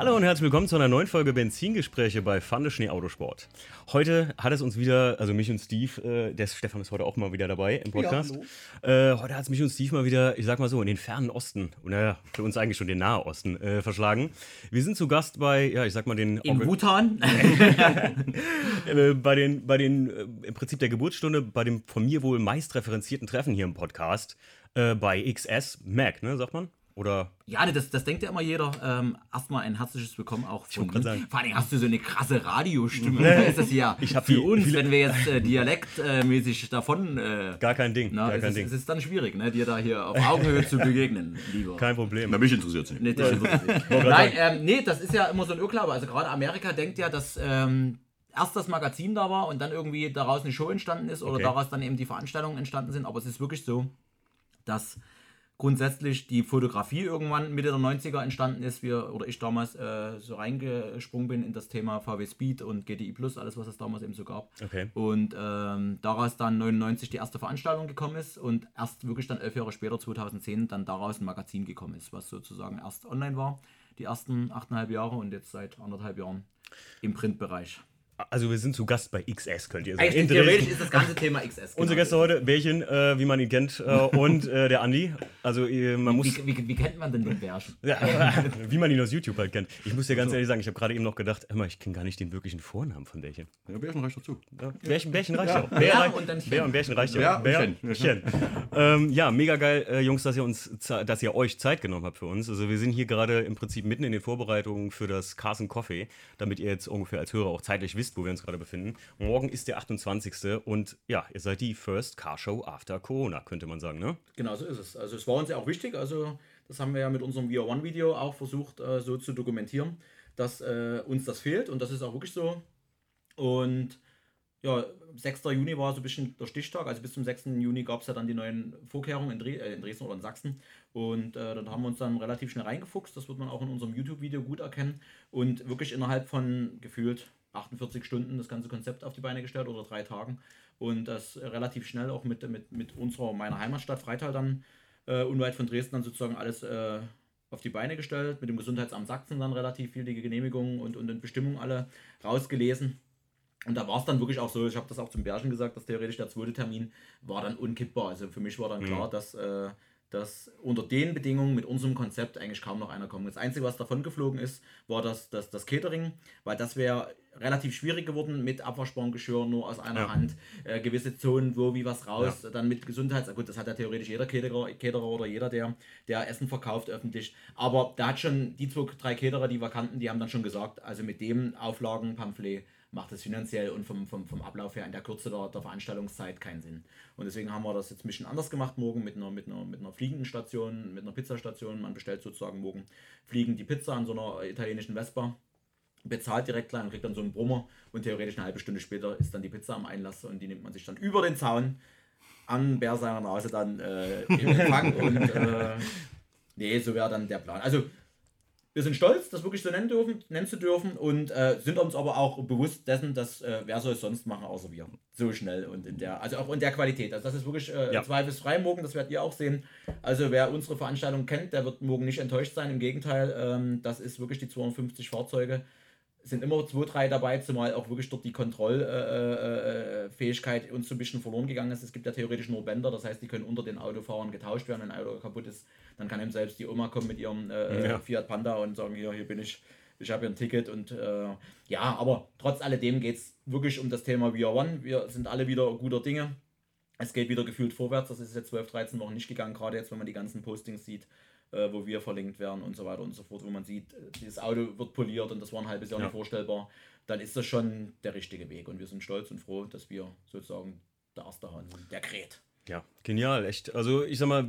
Hallo und herzlich willkommen zu einer neuen Folge Benzingespräche bei Fande Schnee Autosport. Heute hat es uns wieder, also mich und Steve, äh, der Stefan ist heute auch mal wieder dabei im Podcast. Ja, äh, heute hat es mich und Steve mal wieder, ich sag mal so, in den fernen Osten, naja, für uns eigentlich schon den Nahe Osten, äh, verschlagen. Wir sind zu Gast bei, ja, ich sag mal den. In Bhutan? Äh, bei den, bei den, äh, im Prinzip der Geburtsstunde, bei dem von mir wohl meist referenzierten Treffen hier im Podcast, äh, bei XS Mac, ne, sagt man? Oder? Ja, das, das denkt ja immer jeder. Ähm, erstmal ein herzliches Willkommen auch von mir. Vor allem hast du so eine krasse Radiostimme. da ist das ja ich für die, uns, wenn wir jetzt äh, dialektmäßig davon. Äh, gar kein Ding. Na, gar es, kein ist, Ding. es ist dann schwierig, ne, dir da hier auf Augenhöhe zu begegnen, lieber. Kein Problem. Na, mich interessiert es nicht. Nee, interessiert Nein, ähm, nee, das ist ja immer so ein Irrglaube. Also gerade Amerika denkt ja, dass. Ähm, erst das Magazin da war und dann irgendwie daraus eine Show entstanden ist oder okay. daraus dann eben die Veranstaltungen entstanden sind. Aber es ist wirklich so, dass grundsätzlich die Fotografie irgendwann Mitte der 90er entstanden ist, wir oder ich damals äh, so reingesprungen bin in das Thema VW Speed und GTI Plus, alles was es damals eben so gab. Okay. Und ähm, daraus dann 99 die erste Veranstaltung gekommen ist und erst wirklich dann elf Jahre später, 2010, dann daraus ein Magazin gekommen ist, was sozusagen erst online war, die ersten achteinhalb Jahre und jetzt seit anderthalb Jahren im Printbereich. Also wir sind zu Gast bei XS, könnt ihr sagen. Eigentlich theoretisch ist das ganze Thema XS. Genau. Unsere Gäste heute, Bärchen, äh, wie man ihn kennt, äh, und äh, der Andi. Also man muss... Wie, wie, wie, kennt man denn den Bärchen? Ja, wie man ihn aus YouTube halt kennt. Ich muss dir ganz so. ehrlich sagen, ich habe gerade eben noch gedacht, immer, ich kenne gar nicht den wirklichen Vornamen von Bärchen. Ja, Bärchen reicht dazu. Ja, Bärchen, Bärchen reicht ja. auch. Bär, Bär und dann Bär und Bärchen reicht ja. Ja, Bärchen. ähm, ja, mega geil, äh, Jungs, dass ihr, uns, dass ihr euch Zeit genommen habt für uns. Also wir sind hier gerade im Prinzip mitten in den Vorbereitungen für das Carson Coffee, damit ihr jetzt ungefähr als Hörer auch zeitlich wisst, wo wir uns gerade befinden. Morgen ist der 28. und ja, ihr seid die First Car Show after Corona, könnte man sagen, ne? Genau so ist es. Also es war uns ja auch wichtig, also das haben wir ja mit unserem VR One Video auch versucht äh, so zu dokumentieren, dass äh, uns das fehlt und das ist auch wirklich so. Und ja, 6. Juni war so ein bisschen der Stichtag. Also bis zum 6. Juni gab es ja dann die neuen Vorkehrungen in, Dres äh, in, Dresden oder in Sachsen. Und äh, dann haben wir uns dann relativ schnell reingefuchst. Das wird man auch in unserem YouTube-Video gut erkennen. Und wirklich innerhalb von gefühlt 48 Stunden das ganze Konzept auf die Beine gestellt oder drei Tagen. Und das relativ schnell auch mit, mit, mit unserer, meiner Heimatstadt Freital dann äh, unweit von Dresden dann sozusagen alles äh, auf die Beine gestellt. Mit dem Gesundheitsamt Sachsen dann relativ viel die Genehmigungen und, und Bestimmungen alle rausgelesen. Und da war es dann wirklich auch so, ich habe das auch zum Bärchen gesagt, dass theoretisch der zweite Termin war dann unkippbar. Also für mich war dann klar, mhm. dass äh, dass unter den Bedingungen mit unserem Konzept eigentlich kaum noch einer kommt. Das Einzige, was davon geflogen ist, war das, das, das Catering, weil das wäre relativ schwierig geworden mit abwaschbarem Geschirr nur aus einer ja. Hand. Äh, gewisse Zonen, wo wie was raus, ja. dann mit Gesundheits... Gut, das hat ja theoretisch jeder Caterer, Caterer oder jeder, der, der Essen verkauft öffentlich. Aber da hat schon die zwei, drei Caterer, die wir kannten, die haben dann schon gesagt, also mit dem Auflagenpamphlet macht es finanziell und vom, vom, vom Ablauf her in der Kürze der, der Veranstaltungszeit keinen Sinn. Und deswegen haben wir das jetzt ein bisschen anders gemacht morgen mit einer, mit einer, mit einer fliegenden Station, mit einer Pizzastation. Man bestellt sozusagen morgen fliegend die Pizza an so einer italienischen Vespa bezahlt direkt klein und kriegt dann so einen Brummer und theoretisch eine halbe Stunde später ist dann die Pizza am Einlass und die nimmt man sich dann über den Zaun an Bär seiner Nase dann äh, im Empfang und äh, nee, so wäre dann der Plan. Also wir sind stolz, das wirklich so nennen, dürfen, nennen zu dürfen und äh, sind uns aber auch bewusst dessen, dass äh, wer soll es sonst machen, außer wir. So schnell und in der, also auch in der Qualität. Also das ist wirklich äh, ja. zweifelsfrei morgen, das werdet ihr auch sehen. Also wer unsere Veranstaltung kennt, der wird morgen nicht enttäuscht sein. Im Gegenteil, ähm, das ist wirklich die 250 Fahrzeuge. Sind immer zwei, drei dabei, zumal auch wirklich dort die Kontrollfähigkeit äh, äh, uns so ein bisschen verloren gegangen ist. Es gibt ja theoretisch nur Bänder, das heißt, die können unter den Autofahrern getauscht werden, wenn ein Auto kaputt ist dann kann eben selbst die Oma kommen mit ihrem äh, ja. Fiat Panda und sagen, hier, hier bin ich, ich habe hier ein Ticket und äh, ja, aber trotz alledem geht es wirklich um das Thema VR One. Wir sind alle wieder guter Dinge. Es geht wieder gefühlt vorwärts. Das ist jetzt 12, 13 Wochen nicht gegangen, gerade jetzt, wenn man die ganzen Postings sieht, äh, wo wir verlinkt werden und so weiter und so fort, wo man sieht, äh, dieses Auto wird poliert und das war ein halbes Jahr ja. nicht vorstellbar. Dann ist das schon der richtige Weg und wir sind stolz und froh, dass wir sozusagen der erste Hand sind, der kräht. Ja, genial, echt. Also ich sag mal,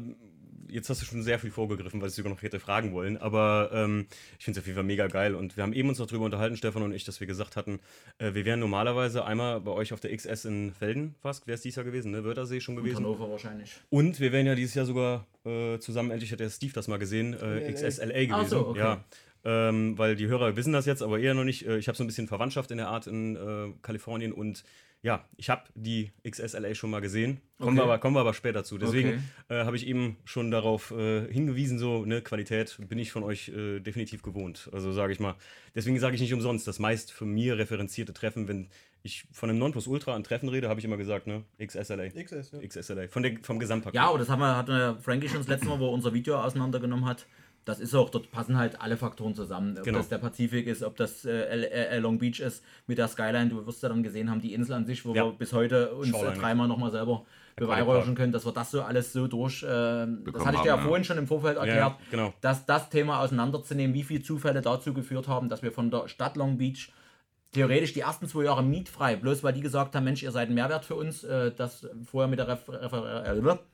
jetzt hast du schon sehr viel vorgegriffen, was ich sogar noch hätte fragen wollen. Aber ähm, ich finde es auf jeden Fall mega geil. Und wir haben eben uns noch darüber unterhalten, Stefan und ich, dass wir gesagt hatten, äh, wir wären normalerweise einmal bei euch auf der XS in Felden fast. Wäre es dieses Jahr gewesen, ne? Wörthersee schon gewesen. Und Hannover wahrscheinlich. Und wir wären ja dieses Jahr sogar äh, zusammen, endlich hat der Steve das mal gesehen, äh, XSLA gewesen. Ach so, okay. Ja. Ähm, weil die Hörer wissen das jetzt, aber eher noch nicht. Äh, ich habe so ein bisschen Verwandtschaft in der Art in äh, Kalifornien und ja, ich habe die XSLA schon mal gesehen. Kommen, okay. wir, aber, kommen wir aber später zu. Deswegen okay. äh, habe ich eben schon darauf äh, hingewiesen, so, ne, Qualität bin ich von euch äh, definitiv gewohnt. Also sage ich mal. Deswegen sage ich nicht umsonst, das meist für mir referenzierte Treffen, wenn ich von einem Non Plus Ultra an Treffen rede, habe ich immer gesagt, ne, XSLA. XS, ja. XSLA. Von der, vom Gesamtpaket. Ja, und das haben wir, hat Frankie schon das letzte Mal, wo er unser Video auseinandergenommen hat das ist auch, dort passen halt alle Faktoren zusammen. Ob genau. das der Pazifik ist, ob das äh, äh, Long Beach ist mit der Skyline. Du wirst ja dann gesehen haben, die Insel an sich, wo ja. wir bis heute uns äh, dreimal nochmal selber beweihräuchern können, dass wir das so alles so durch. Äh, das hatte ich dir ja, ja vorhin schon im Vorfeld erklärt, genau. dass das Thema auseinanderzunehmen, wie viele Zufälle dazu geführt haben, dass wir von der Stadt Long Beach theoretisch die ersten zwei Jahre mietfrei, bloß weil die gesagt haben, Mensch, ihr seid ein Mehrwert für uns, äh, das vorher mit der Refer Refer äh,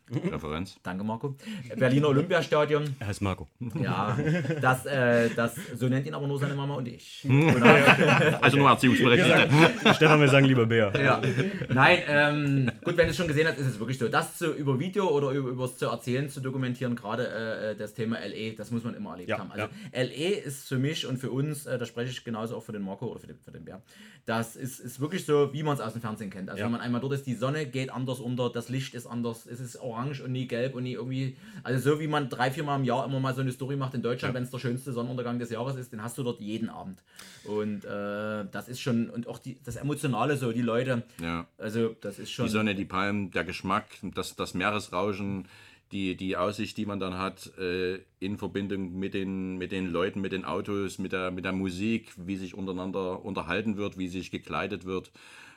Referenz. Danke, Marco. Berliner Olympiastadion. Er heißt Marco. Ja, das, äh, das, so nennt ihn aber nur seine Mama und ich. also nur Erziehungsberechtigte. Stefan, wir sagen lieber Bär. Ja. Nein, ähm, gut, wenn du es schon gesehen hast, ist es wirklich so. Das zu, über Video oder über, über zu erzählen, zu dokumentieren, gerade äh, das Thema LE, das muss man immer erlebt ja, haben. Also ja. LE ist für mich und für uns, äh, da spreche ich genauso auch für den Marco oder für den, für den Bär, das ist, ist wirklich so, wie man es aus dem Fernsehen kennt. Also ja. wenn man einmal dort ist, die Sonne geht anders unter, das Licht ist anders, es ist orange und nie gelb und nie irgendwie, also so wie man drei, vier Mal im Jahr immer mal so eine Story macht in Deutschland, ja. wenn es der schönste Sonnenuntergang des Jahres ist, den hast du dort jeden Abend. Und äh, das ist schon, und auch die, das Emotionale so, die Leute, ja. also das ist schon... Die Sonne, die Palmen, der Geschmack, das, das Meeresrauschen, die, die Aussicht, die man dann hat, äh, in Verbindung mit den, mit den Leuten, mit den Autos, mit der, mit der Musik, wie sich untereinander unterhalten wird, wie sich gekleidet wird,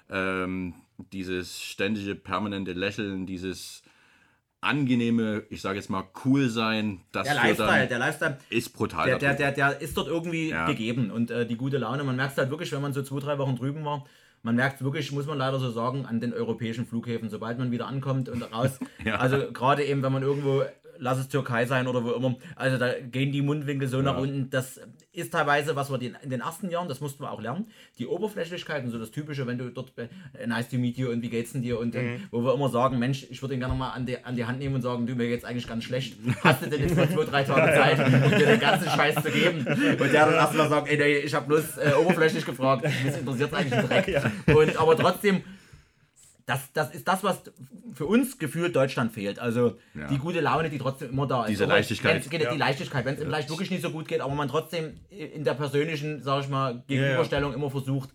ähm, dieses ständige, permanente Lächeln, dieses angenehme, ich sage jetzt mal, cool sein, das der Lifestyle, der Lifestyle ist brutal. Der, der, der, der ist dort irgendwie ja. gegeben und äh, die gute Laune, man merkt es halt wirklich, wenn man so zwei, drei Wochen drüben war, man merkt wirklich, muss man leider so sagen, an den europäischen Flughäfen, sobald man wieder ankommt und raus. ja. Also gerade eben, wenn man irgendwo lass es Türkei sein oder wo immer. Also da gehen die Mundwinkel so ja. nach unten. Das ist teilweise, was wir in den ersten Jahren, das mussten wir auch lernen, die Oberflächlichkeiten, so das Typische, wenn du dort, nice to meet you und wie geht's denn dir und äh, mhm. wo wir immer sagen, Mensch, ich würde ihn gerne mal an die, an die Hand nehmen und sagen, du, mir geht's eigentlich ganz schlecht. Hast du denn jetzt mal zwei, drei Tage Zeit, um dir den ganzen Scheiß zu geben? Und der dann erstmal sagt, ey, nee, ich habe bloß äh, oberflächlich gefragt, mich interessiert eigentlich Dreck. Ja. Und, aber trotzdem, das, das ist das, was für uns gefühlt Deutschland fehlt. Also ja. die gute Laune, die trotzdem immer da ist. Diese Leichtigkeit. Geht, ja. Die Leichtigkeit, wenn es ja. vielleicht wirklich nicht so gut geht, aber man trotzdem in der persönlichen, sag ich mal, Gegenüberstellung immer versucht,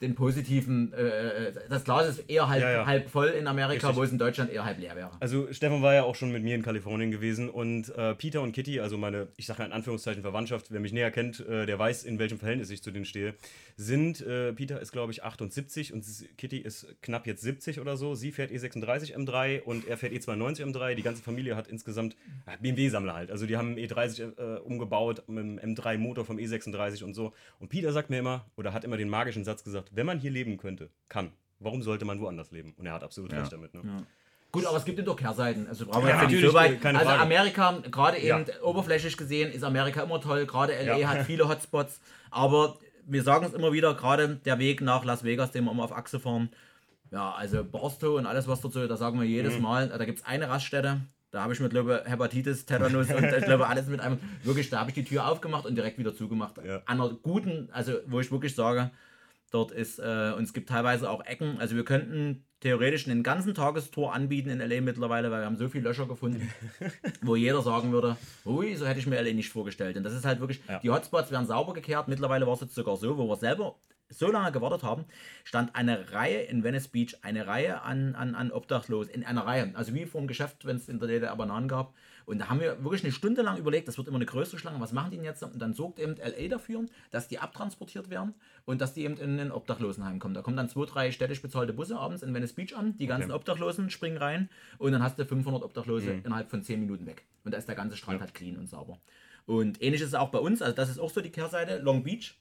den positiven, äh, äh, das Glas ist eher halb, ja, ja. halb voll in Amerika, Richtig. wo es in Deutschland eher halb leer wäre. Also Stefan war ja auch schon mit mir in Kalifornien gewesen und äh, Peter und Kitty, also meine, ich sage in Anführungszeichen Verwandtschaft, wer mich näher kennt, äh, der weiß, in welchem Verhältnis ich zu denen stehe, sind, äh, Peter ist glaube ich 78 und Kitty ist knapp jetzt 70 oder so. Sie fährt E36 M3 und er fährt E92 M3. Die ganze Familie hat insgesamt BMW-Sammler halt. Also die haben E30 äh, umgebaut mit dem M3-Motor vom E36 und so. Und Peter sagt mir immer, oder hat immer den magischen Satz gesagt, wenn man hier leben könnte, kann, warum sollte man woanders leben? Und er hat absolut ja. recht damit. Ne? Ja. Gut, aber es gibt doch Kehrseiten. Also brauchen wir ja, nicht so weit. Also Frage. Amerika, gerade eben ja. oberflächlich gesehen, ist Amerika immer toll. Gerade LA ja. hat viele Hotspots. Aber wir sagen es immer wieder, gerade der Weg nach Las Vegas, den wir immer auf Achse fahren. Ja, also Barstow und alles, was dazu, da sagen wir jedes mhm. Mal, da gibt es eine Raststätte, da habe ich mit, glaube Hepatitis, Tetanus und ich glaube alles mit einem, wirklich, da habe ich die Tür aufgemacht und direkt wieder zugemacht. Ja. An einer guten, also wo ich wirklich sage, Dort ist, äh, und es gibt teilweise auch Ecken. Also wir könnten theoretisch einen ganzen Tagestor anbieten in LA mittlerweile, weil wir haben so viele Löcher gefunden, wo jeder sagen würde, ui, so hätte ich mir LA nicht vorgestellt. Und das ist halt wirklich, ja. die Hotspots werden sauber gekehrt. Mittlerweile war es jetzt sogar so, wo wir selber so lange gewartet haben, stand eine Reihe in Venice Beach, eine Reihe an, an, an Obdachlosen, in einer Reihe. Also wie vor dem Geschäft, wenn es in der DDR Bananen gab. Und da haben wir wirklich eine Stunde lang überlegt, das wird immer eine größere Schlange, was machen die denn jetzt? Und dann sorgt eben LA dafür, dass die abtransportiert werden und dass die eben in ein Obdachlosenheim kommen. Da kommen dann zwei, drei städtisch bezahlte Busse abends in Venice Beach an, die ganzen okay. Obdachlosen springen rein und dann hast du 500 Obdachlose mhm. innerhalb von 10 Minuten weg. Und da ist der ganze Strand ja. halt clean und sauber. Und ähnlich ist es auch bei uns, also das ist auch so die Kehrseite. Long Beach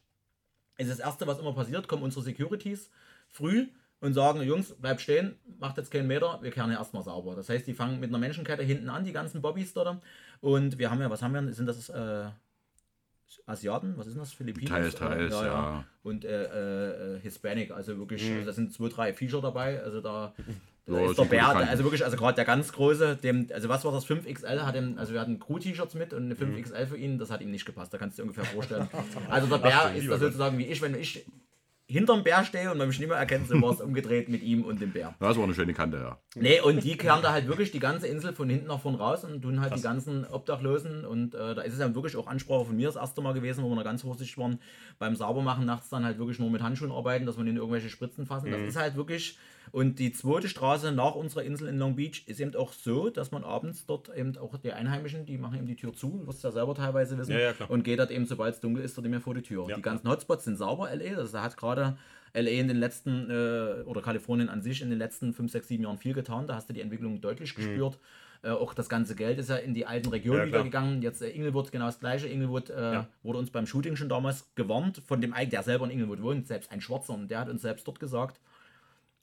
ist das Erste, was immer passiert, kommen unsere Securities früh und sagen, Jungs, bleibt stehen, macht jetzt keinen Meter, wir kehren ja erstmal sauber. Das heißt, die fangen mit einer Menschenkette hinten an, die ganzen Bobbys dort. Und wir haben ja, was haben wir? Sind das äh, Asiaten? Was ist das? Philippinen? Teils, teils, ja, ja. ja. Und äh, äh, Hispanic, also wirklich, mhm. da sind zwei, drei Viecher dabei. Also da, da ja, ist der Bär, also wirklich, also gerade der ganz große, dem, also was war das 5XL, hat ihm, also wir hatten Crew-T-Shirts mit und eine 5XL mhm. für ihn, das hat ihm nicht gepasst, da kannst du dir ungefähr vorstellen. Also der Bär Ach, ist da sozusagen wie ich, wenn ich hinterm Bär stehe und man mich nicht mehr erkennt, so war es umgedreht mit ihm und dem Bär. Das war eine schöne Kante, ja. Nee, und die kehren da halt wirklich die ganze Insel von hinten nach vorn raus und tun halt die ganzen Obdachlosen und äh, da ist es ja wirklich auch Ansprache von mir das erste Mal gewesen, wo wir da ganz vorsichtig waren, beim Saubermachen nachts dann halt wirklich nur mit Handschuhen arbeiten, dass wir nicht in irgendwelche Spritzen fassen. Das ist halt wirklich, und die zweite Straße nach unserer Insel in Long Beach ist eben auch so, dass man abends dort eben auch die Einheimischen, die machen eben die Tür zu, du wirst ja selber teilweise wissen, Ja, ja, und geht dort eben, sobald es dunkel ist, dort immer vor die Tür. Ja. Die ganzen Hotspots sind sauber, LA, also da hat gerade LA in den letzten, äh, oder Kalifornien an sich in den letzten 5, 6, 7 Jahren viel getan. Da hast du die Entwicklung deutlich gespürt. Äh, auch das ganze Geld ist ja in die alten Regionen Mhm. Ja, wieder gegangen. Jetzt äh, Inglewood genau das gleiche. Inglewood äh, wurde uns beim Shooting schon damals gewarnt von dem Eig, der selber in Inglewood wohnt, selbst ein Schwarzer, und der hat uns selbst dort gesagt,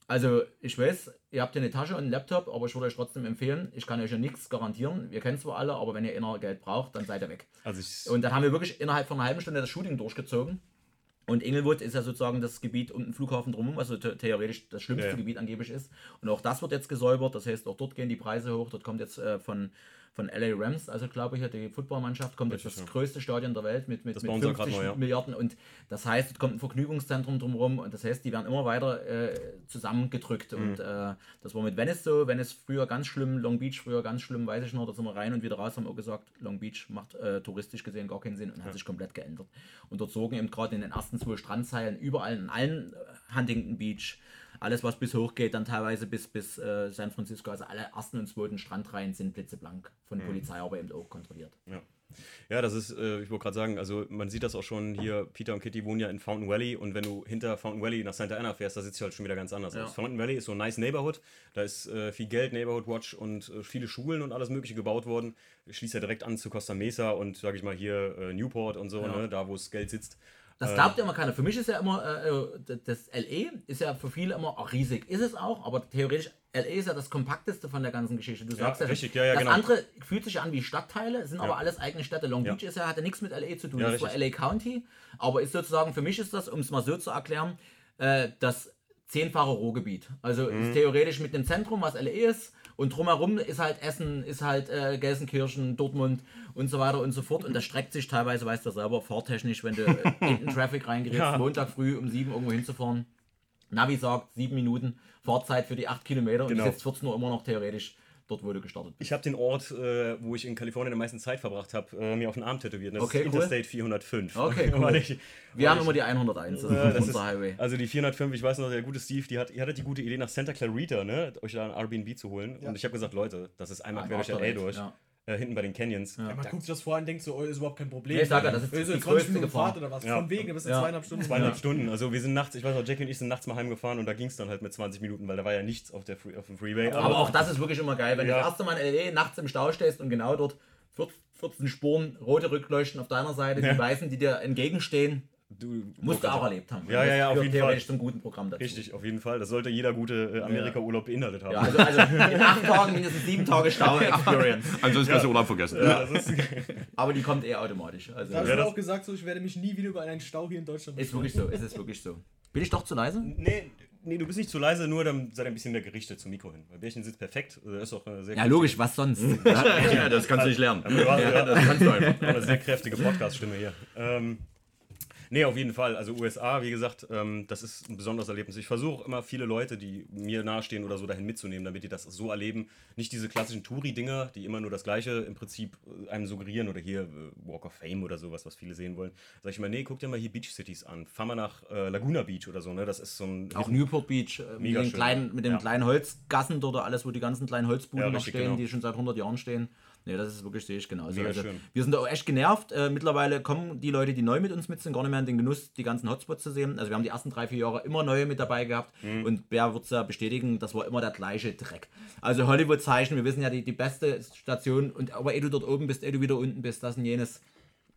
also ich weiß, ihr habt ja eine Tasche und einen Laptop, aber ich würde euch trotzdem empfehlen, ich kann euch ja nichts garantieren. Wir kennen zwar alle, aber wenn ihr inner Geld braucht, dann seid ihr weg. Also ich, Und dann haben wir wirklich innerhalb von einer halben Stunde das Shooting durchgezogen. Und Inglewood ist ja sozusagen das Gebiet um den Flughafen drumherum, was so the theoretisch das schlimmste Ja, ja. Gebiet angeblich ist. Und auch das wird jetzt gesäubert, das heißt, auch dort gehen die Preise hoch. Dort kommt jetzt äh, von, von LA Rams, also glaube ich, ja, die Footballmannschaft, kommt jetzt Richtig, das ja. größte Stadion der Welt mit, mit, Das mit bauen sie ja 50 grad neu, ja. Milliarden. Und das heißt, es kommt ein Vergnügungszentrum drumherum und das heißt, die werden immer weiter äh, zusammengedrückt. Mhm. Und äh, das war mit Venice so. Venice früher ganz schlimm, Long Beach früher ganz schlimm, weiß ich noch. Da sind wir rein und wieder raus, haben auch gesagt, Long Beach macht äh, touristisch gesehen gar keinen Sinn und hat sich komplett geändert. Und dort zogen eben gerade in den ersten zwei Strandzeilen überall in allen äh, Huntington Beach, alles was bis hoch geht, dann teilweise bis, bis äh, San Francisco, also alle ersten und zweiten Strandreihen sind blitzeblank von Polizei, aber eben auch kontrolliert. Ja. Ja, das ist, äh, ich wollte gerade sagen, also man sieht das auch schon hier, Peter und Kitty wohnen ja in Fountain Valley und wenn du hinter Fountain Valley nach Santa Ana fährst, da sieht es halt schon wieder ganz anders Ja. aus. Fountain Valley ist so ein nice Neighborhood, da ist äh, viel Geld, Neighborhood Watch und äh, viele Schulen und alles mögliche gebaut worden. Schließt ja direkt an zu Costa Mesa und, sage ich mal, hier äh, Newport und so, Ja. ne, da wo das Geld sitzt. Das glaubt ja immer keiner. Für mich ist ja immer, äh, äh, das LE ist ja für viele immer auch riesig. Ist es auch, aber theoretisch, LE ist ja das kompakteste von der ganzen Geschichte. Du sagst ja, richtig, ja, ja, das genau. andere fühlt sich an wie Stadtteile, sind Ja. aber alles eigene Städte. Long Ja. Beach ist ja, hat ja nichts mit LE zu tun. Ja, das war. LA County, aber ist sozusagen, für mich ist das, um es mal so zu erklären, äh, das zehnfache Ruhrgebiet. Also Mhm. ist theoretisch mit dem Zentrum, was LE ist, und drumherum ist halt Essen, ist halt äh, Gelsenkirchen, Dortmund und so weiter und so fort. Und das streckt sich teilweise, weißt du selber, fahrtechnisch, wenn du in den Traffic reingerätst, Ja. Montag früh um sieben irgendwo hinzufahren. Navi sagt sieben Minuten Fahrzeit für die acht Kilometer und Genau. du sitzt 14 Uhr immer noch theoretisch dort, wo du gestartet bist. Ich habe den Ort, äh, wo ich in Kalifornien am meisten Zeit verbracht habe, äh, mir auf den Arm tätowiert. Das Okay, ist cool. Interstate 405. Okay, cool. Weil ich, Wir haben ich- immer die 101, das Ja, ist das unser ist, Highway. also die 405, ich weiß noch, der gute Steve, die hat, ihr hattet die gute Idee, nach Santa Clarita, ne, euch da ein Airbnb zu holen. Und ich habe gesagt, Leute, das ist einmal Ein quer durch LA durch, ja. Äh, hinten bei den Canyons. Ja, man guckt sich das vor und denkt so, oh, ist überhaupt kein Problem. Nee, ich sag ja, das ist Äh, so die 20 größte Minuten Gefahr. Fahrt oder was. Ja. Von wegen, das sind Ja. zweieinhalb Stunden. Zweieinhalb Stunden. Also wir sind nachts, ich weiß noch, Jackie und ich sind nachts mal heimgefahren und da ging es dann halt mit 20 Minuten, weil da war ja nichts auf, der Free, auf dem Freeway. Aber auch das ist wirklich immer geil, wenn Ja. du das erste Mal in LA nachts im Stau stehst und genau dort 14 Spuren rote Rückleuchten auf deiner Seite, die Ja. weißen, die dir entgegenstehen, du musst du auch erlebt haben. Ja, ja, ja, auf jeden theoretisch Fall. zum guten Programm dazu. Richtig, auf jeden Fall. Das sollte jeder gute äh, Amerika-Urlaub beinhaltet haben. Ja, also, also in acht Tagen mindestens sieben Tage Stau-Experience. Ansonsten kannst du Urlaub vergessen. Ja, ist, Aber die kommt eh automatisch. Also Da mir das- auch gesagt, so, ich werde mich nie wieder über einen Stau hier in Deutschland ist wirklich so, ist es wirklich so. Bin ich doch zu leise? nee, nee, du bist nicht zu leise, nur dann sei ein bisschen mehr gerichtet zum Mikro hin. Weil Bärchen sitzt perfekt. Also, das ist auch eine sehr Ja, logisch, was sonst? Ja, das kannst du nicht lernen. Du hast ja, Das kannst du einfach. eine sehr kräftige Podcast-Stimme hier. Ähm, nee, auf jeden Fall. Also USA, wie gesagt, ähm, das ist ein besonderes Erlebnis. Ich versuche immer viele Leute, die mir nahestehen oder so, dahin mitzunehmen, damit die das so erleben. Nicht diese klassischen Touri-Dinger, die immer nur das Gleiche im Prinzip äh, einem suggerieren oder hier äh, Walk of Fame oder sowas, was viele sehen wollen. Sag ich mal, nee, guck dir mal hier Beach Cities an. Fahr mal nach äh, Laguna Beach oder so, ne? Das ist so ein. Auch Newport Beach, äh, mit den, kleinen, mit den Ja. kleinen Holzgassen dort, alles, wo die ganzen kleinen Holzbuden Ja, noch stehen, genau. die schon seit 100 Jahren stehen. Nee, das ist wirklich, sehe ich genauso. Also, schön. wir sind da auch echt genervt. Äh, mittlerweile kommen die Leute, die neu mit uns mit sind, gar nicht mehr in den Genuss, die ganzen Hotspots zu sehen. Also wir haben die ersten drei, vier Jahre immer neue mit dabei gehabt Mhm. und Bär wird es ja bestätigen, das war immer der gleiche Dreck. Also Hollywood-Zeichen, wir wissen ja, die, die beste Station, und aber ehe du dort oben bist, ehe du wieder unten bist, das und jenes.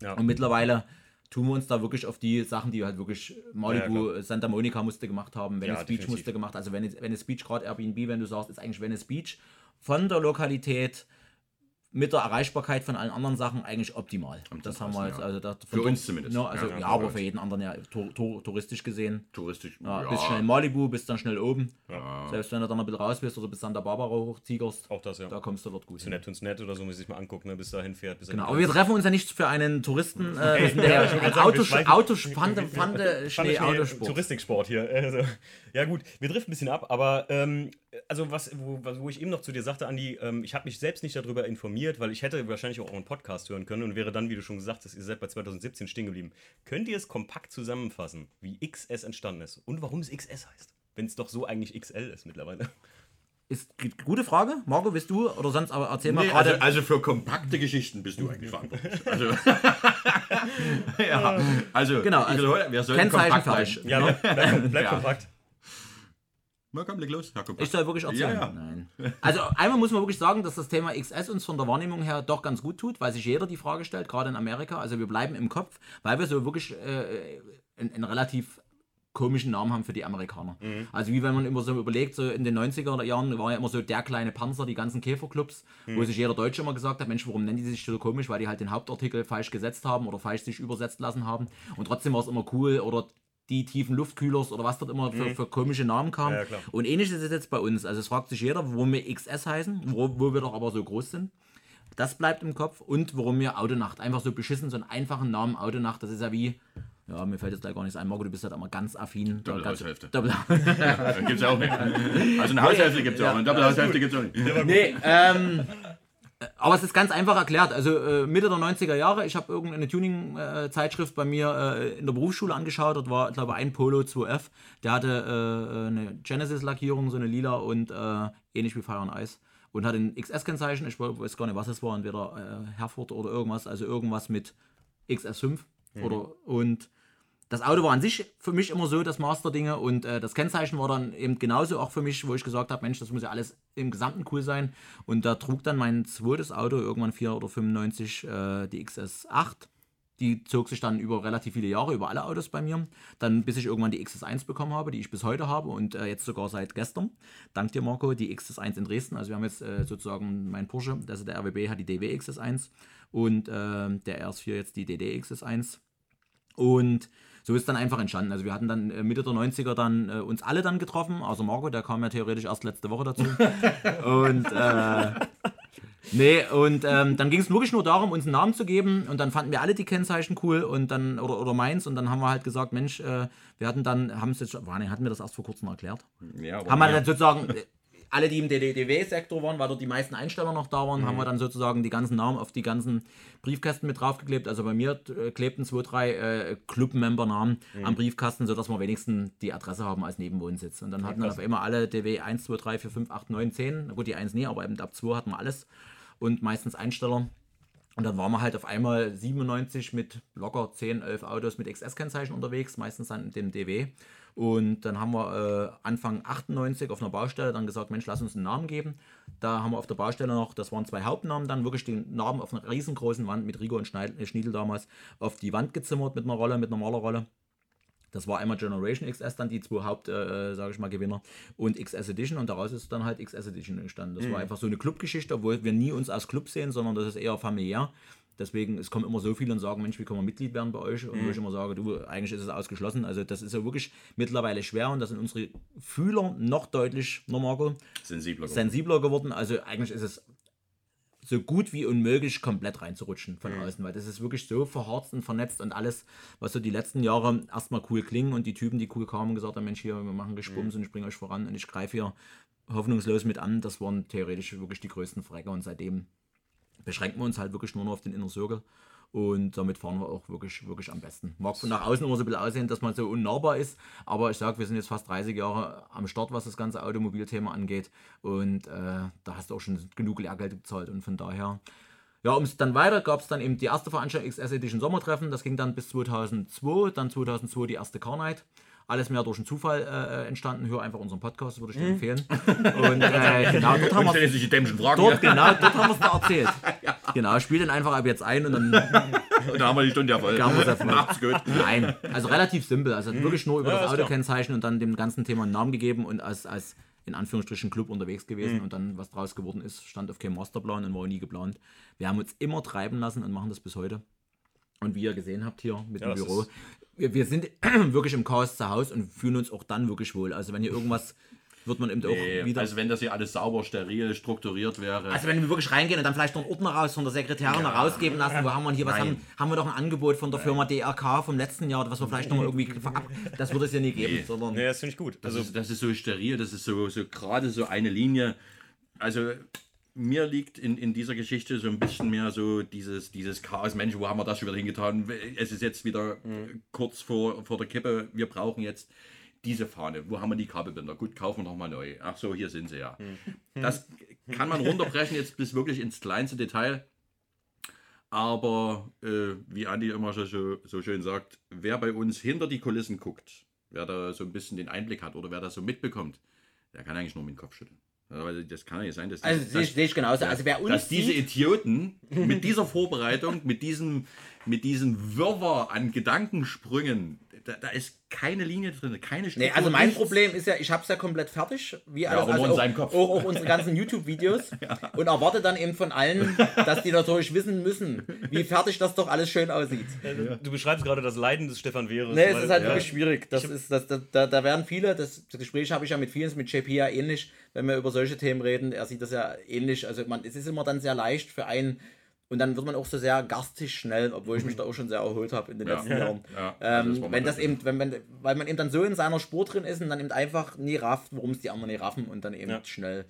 Ja. Und mittlerweile tun wir uns da wirklich auf die Sachen, die halt wirklich Malibu, Ja, Santa Monica musste gemacht haben, Venice Ja, Beach musste gemacht, also Venice, Venice Beach, gerade Airbnb, wenn du sagst, ist eigentlich Venice Beach von der Lokalität mit der Erreichbarkeit von allen anderen Sachen eigentlich optimal. Am das haben wir jetzt, ja. also da, Für uns zumindest. Ja, also, Ja, ja, ja, aber für jeden anderen ja tour, tour, touristisch gesehen. Touristisch. Ja, Bist schnell in Malibu, bist dann schnell oben. Selbst wenn du dann ein bisschen raus bist oder bis an der Barbara hochziegerst, Auch das, ja. da kommst du dort gut Zu hin. nett oder so, muss ich mal angucken, ne, bis dahin fährt. Bis Genau, aber wir treffen uns ja nicht für einen Touristen, äh, wollte ein gerade sagen, Auto, wir schweifen- Autos, Pfande, Pfande, Pfande, Schnee, Autosport. Touristiksport hier. Also, ja gut, wir driften ein bisschen ab, aber ähm, also was, wo, wo ich eben noch zu dir sagte, Andi, ähm, ich habe mich selbst nicht darüber informiert, weil ich hätte wahrscheinlich auch einen Podcast hören können und wäre dann, wie du schon gesagt hast, ihr seid bei 2017 stehen geblieben. Könnt ihr es kompakt zusammenfassen, wie XS entstanden ist und warum es XS heißt? Wenn es doch so eigentlich XL ist mittlerweile. Ist gute Frage. Marco, bist du oder sonst aber erzähl mal Nee, gerade. also, also für kompakte Geschichten bist du eigentlich verantwortlich. Also, ja, also, Genau, ich also wir sollten kompakt falsch. bleiben. Ja, bleib, bleib, bleib Ja. kompakt. Na komm, leg los, Herr Kompakt. Ich soll wirklich erzählen. Ja, ja. Nein. Also einmal muss man wirklich sagen, dass das Thema XS uns von der Wahrnehmung her doch ganz gut tut, weil sich jeder die Frage stellt, gerade in Amerika. Also wir bleiben im Kopf, weil wir so wirklich äh, einen, einen relativ komischen Namen haben für die Amerikaner. Also wie wenn man immer so überlegt, so in den 90er Jahren war ja immer so der kleine Panzer, die ganzen Käferclubs, wo sich jeder Deutsche immer gesagt hat, Mensch, warum nennen die sich so komisch, weil die halt den Hauptartikel falsch gesetzt haben oder falsch sich übersetzt lassen haben. Und trotzdem war es immer cool oder die tiefen Luftkühlers oder was dort immer für, für komische Namen kamen. Ja, ja. Und ähnlich ist es jetzt bei uns. Also es fragt sich jeder, warum wir XS heißen, wo, wo wir doch aber so groß sind. Das bleibt im Kopf. Und warum wir Autonacht. Einfach so beschissen, so einen einfachen Namen Autonacht. Das ist ja wie, ja, mir fällt jetzt gleich gar nichts ein. Marco, du bist halt immer ganz affin. Da- Doppelhaushälfte. Doppel Das gibt's ja auch nicht. Also eine Haushälfte gibt's ja auch, eine Doppelhaushälfte gibt's auch nicht. Nee, ähm, aber es ist ganz einfach erklärt. Also äh, Mitte der 90er Jahre, ich habe irgendeine Tuning-Zeitschrift bei mir äh, in der Berufsschule angeschaut. Dort war, glaube ich, ein Polo 2F. Der hatte äh, eine Genesis-Lackierung, so eine lila und äh, ähnlich wie Fire and Ice. Und hatte ein XS-Kennzeichen. Ich weiß gar nicht, was es war. Entweder äh, Herford oder irgendwas. Also irgendwas mit XS5. Oder, und das Auto war an sich für mich immer so das Master-Dinge und äh, das Kennzeichen war dann eben genauso auch für mich, wo ich gesagt habe, Mensch, das muss ja alles im Gesamten cool sein. Und da trug dann mein zweites Auto, irgendwann 4 oder 95, äh, die XS8. Die zog sich dann über relativ viele Jahre, über alle Autos bei mir. Dann bis ich irgendwann die XS1 bekommen habe, die ich bis heute habe und äh, jetzt sogar seit gestern. Dank dir, Marco, die XS1 in Dresden. Also wir haben jetzt äh, sozusagen mein Porsche, also der RWB hat die DW XS1 und äh, der RS4 jetzt die DD XS1. Und so ist dann einfach entstanden. Also wir hatten dann äh, Mitte der 90er dann äh, uns alle dann getroffen, außer Marco, der kam ja theoretisch erst letzte Woche dazu. und äh, nee, und ähm, dann ging es wirklich nur darum, uns einen Namen zu geben und dann fanden wir alle die Kennzeichen cool und dann, oder, oder meins, und dann haben wir halt gesagt, Mensch, äh, wir hatten dann, haben es jetzt, war, nee, hatten wir das erst vor kurzem erklärt? Ja, aber haben wir ja. dann sozusagen äh, alle, die im DDW-Sektor waren, weil dort die meisten Einsteller noch da waren, haben wir dann sozusagen die ganzen Namen auf die ganzen Briefkästen mit draufgeklebt. Also bei mir äh, klebten zwei, drei äh, Club-Member-Namen am Briefkasten, sodass wir wenigstens die Adresse haben als Nebenwohnsitz. Und dann hatten dann auf immer alle DW 1, 2, 3, 4, 5, 8, 9, 10. Na gut, die 1 nie, aber eben ab 2 hatten wir alles. Und meistens Einsteller. Und dann waren wir halt auf einmal 97 mit locker 10, 11 Autos mit XS-Kennzeichen unterwegs, meistens dann mit dem DW. Und dann haben wir äh, Anfang 98 auf einer Baustelle dann gesagt, Mensch, lass uns einen Namen geben. Da haben wir auf der Baustelle noch, das waren zwei Hauptnamen, dann wirklich den Namen auf einer riesengroßen Wand mit Rigo und äh, Schniedel damals auf die Wand gezimmert mit einer Rolle, mit einer Malerrolle. Das war einmal Generation XS, dann die zwei Haupt, äh, sage ich mal, Gewinner und XS Edition und daraus ist dann halt XS Edition entstanden. Das war einfach so eine Clubgeschichte, obwohl wir nie uns als Club sehen, sondern das ist eher familiär. Deswegen, es kommen immer so viele und sagen, Mensch, wie können wir Mitglied werden bei euch? Und wo ich immer sage, du, eigentlich ist es ausgeschlossen. Also das ist ja wirklich mittlerweile schwer und da sind unsere Fühler noch deutlich, noch Marco, Sensibler. geworden. sensibler geworden. Also eigentlich ist es so gut wie unmöglich komplett reinzurutschen von außen, weil das ist wirklich so verharzt und vernetzt und alles, was so die letzten Jahre erstmal cool klingen und die Typen, die cool kamen und gesagt haben, Mensch, hier, wir machen Gespums und ich bringe euch voran und ich greife hier hoffnungslos mit an, das waren theoretisch wirklich die größten Frecker und seitdem beschränken wir uns halt wirklich nur noch auf den Inner Circle und damit fahren wir auch wirklich, wirklich am besten. Mag von nach außen immer so ein bisschen aussehen, dass man so unnahbar ist, aber ich sag, wir sind jetzt fast 30 Jahre am Start, was das ganze Automobilthema angeht und äh, da hast du auch schon genug Lehrgeld gezahlt und von daher ja, um es dann weiter gab es dann eben die erste Veranstaltung XS Edition Sommertreffen. Das ging dann bis 2002. Dann 2002 die erste Car Night. Alles mehr durch einen Zufall äh, entstanden. Hör einfach unseren Podcast, würde ich dir empfehlen. Und äh, genau, dort haben wir dort, genau, dort haben es da erzählt. Genau, spiel den einfach ab jetzt ein und dann Und da haben wir die Stunde ja voll. Haben wir's ja voll. Macht's gut. Nein, also relativ simpel. Also wirklich nur über Ja, das. Autokennzeichen und dann dem ganzen Thema einen Namen gegeben und als, als in Anführungsstrichen Club unterwegs gewesen Mhm. und dann, was draus geworden ist, stand auf keinem Masterplan und war nie geplant. Wir haben uns immer treiben lassen und machen das bis heute. Und wie ihr gesehen habt hier mit Ja, dem Büro, wir, wir sind wirklich im Chaos zu Hause und fühlen uns auch dann wirklich wohl. Also wenn hier irgendwas wird man eben auch Nee, wieder. also wenn das hier alles sauber, steril, strukturiert wäre. Also wenn wir wirklich reingehen und dann vielleicht noch einen Ordner raus von der Sekretärin noch rausgeben lassen, wo haben wir hier, was haben, haben wir doch ein Angebot von der Firma DRK vom letzten Jahr, was wir vielleicht noch mal irgendwie verab, das würde es ja nie geben, Nee. sondern Nee, das finde ich gut. Das, Also, ist, das ist so steril, das ist so, so gerade so eine Linie. Also mir liegt in, in dieser Geschichte so ein bisschen mehr so dieses, dieses Chaos, Mensch, wo haben wir das schon wieder hingetan? Es ist jetzt wieder äh, kurz vor, vor der Kippe, wir brauchen jetzt diese Fahne. Wo haben wir die Kabelbinder? Gut, kaufen wir nochmal neu. Ach so, hier sind sie ja. Das kann man runterbrechen jetzt bis wirklich ins kleinste Detail. Aber äh, wie Andi immer so, so, schön sagt, wer bei uns hinter die Kulissen guckt, wer da so ein bisschen den Einblick hat oder wer das so mitbekommt, der kann eigentlich nur mit dem Kopf schütteln. Weil das kann ja nicht sein, dass, also dass, sehe ich, genauso. Also wer uns dass diese Idioten mit dieser Vorbereitung, mit diesem, mit diesem Wirrwarr an Gedankensprüngen, da, da ist keine Linie drin, keine Nee, Struktur, also mein nichts. Problem ist ja, ich habe es ja komplett fertig, wie alles, nur also in auch, seinem Kopf. auch, auch unsere ganzen YouTube-Videos und erwarte dann eben von allen, dass die natürlich wissen müssen, wie fertig das doch alles schön aussieht. du beschreibst gerade das Leiden des Stefan Wehres. Nee, es ist halt ja. wirklich schwierig. Das ist, das, das, da, da werden viele, das, das Gespräch habe ich ja mit vielen, mit JP ja ähnlich, wenn wir über solche Themen reden. Er sieht das ja ähnlich. Also man, es ist immer dann sehr leicht für einen und dann wird man auch so sehr garstig schnell, obwohl ich mich da auch schon sehr erholt habe in den Ja. letzten Jahren. Ja, das Ähm, war wenn das eben, wenn, wenn, weil man eben dann so in seiner Spur drin ist und dann eben einfach nie rafft, worum es die anderen nie raffen und dann eben schnell.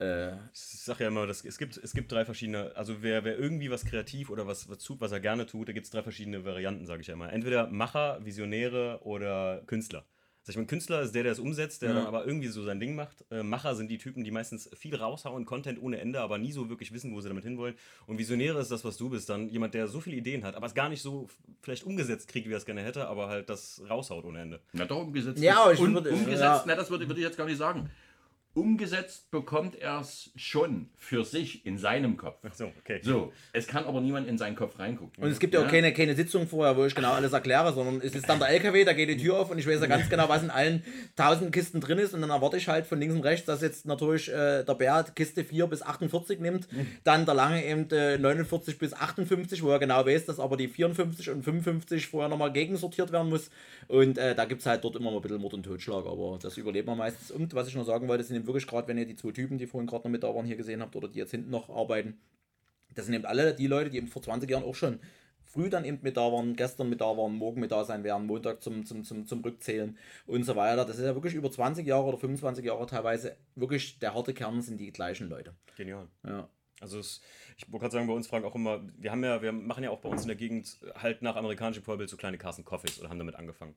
Äh, Ich sage ja immer, das, es, gibt, es gibt drei verschiedene, also wer, wer irgendwie was kreativ oder was, was tut, was er gerne tut, da gibt es drei verschiedene Varianten, sage ich ja immer. Entweder Macher, Visionäre oder Künstler. Also ich meine, Künstler ist der, der es umsetzt, der Ja. dann aber irgendwie so sein Ding macht. Äh, Macher sind die Typen, die meistens viel raushauen, Content ohne Ende, aber nie so wirklich wissen, wo sie damit hinwollen. Und Visionäre ist das, was du bist, dann jemand, der so viele Ideen hat, aber es gar nicht so vielleicht umgesetzt kriegt, wie er es gerne hätte, aber halt das raushaut ohne Ende. Na doch, umgesetzt. Ja, ich würde- umgesetzt, ja. na, das würde, würde ich jetzt gar nicht sagen. Umgesetzt bekommt er es schon für sich in seinem Kopf. Ach so, okay. So, es kann aber niemand in seinen Kopf reingucken. Und es gibt ja auch keine, keine Sitzung vorher, wo ich genau alles erkläre, sondern es ist dann der LKW, da geht die Tür auf und ich weiß ja ganz genau, was in allen tausend Kisten drin ist und dann erwarte ich halt von links und rechts, dass jetzt natürlich äh, der Bär Kiste 4 bis 48 nimmt, dann der Lange eben äh, 49 bis 58, wo er genau weiß, dass aber die 54 und 55 vorher nochmal gegensortiert werden muss und äh, da gibt es halt dort immer mal ein bisschen Mord und Totschlag, aber das überlebt man meistens. Und was ich noch sagen wollte, sind eben wirklich gerade, wenn ihr die zwei Typen, die vorhin gerade noch mit da waren, hier gesehen habt oder die jetzt hinten noch arbeiten, das sind eben alle die Leute, die eben vor 20 Jahren auch schon früh dann eben mit da waren, gestern mit da waren, morgen mit da sein werden, Montag zum, zum, zum, zum Rückzählen und so weiter. Das ist ja wirklich über 20 Jahre oder 25 Jahre teilweise wirklich der harte Kern sind die gleichen Leute. Genial. Ja. Also es, ich wollte gerade sagen, bei uns fragen auch immer, wir haben ja, wir machen ja auch bei uns in der Gegend halt nach amerikanischem Vorbild so kleine Carson Coffees oder haben damit angefangen.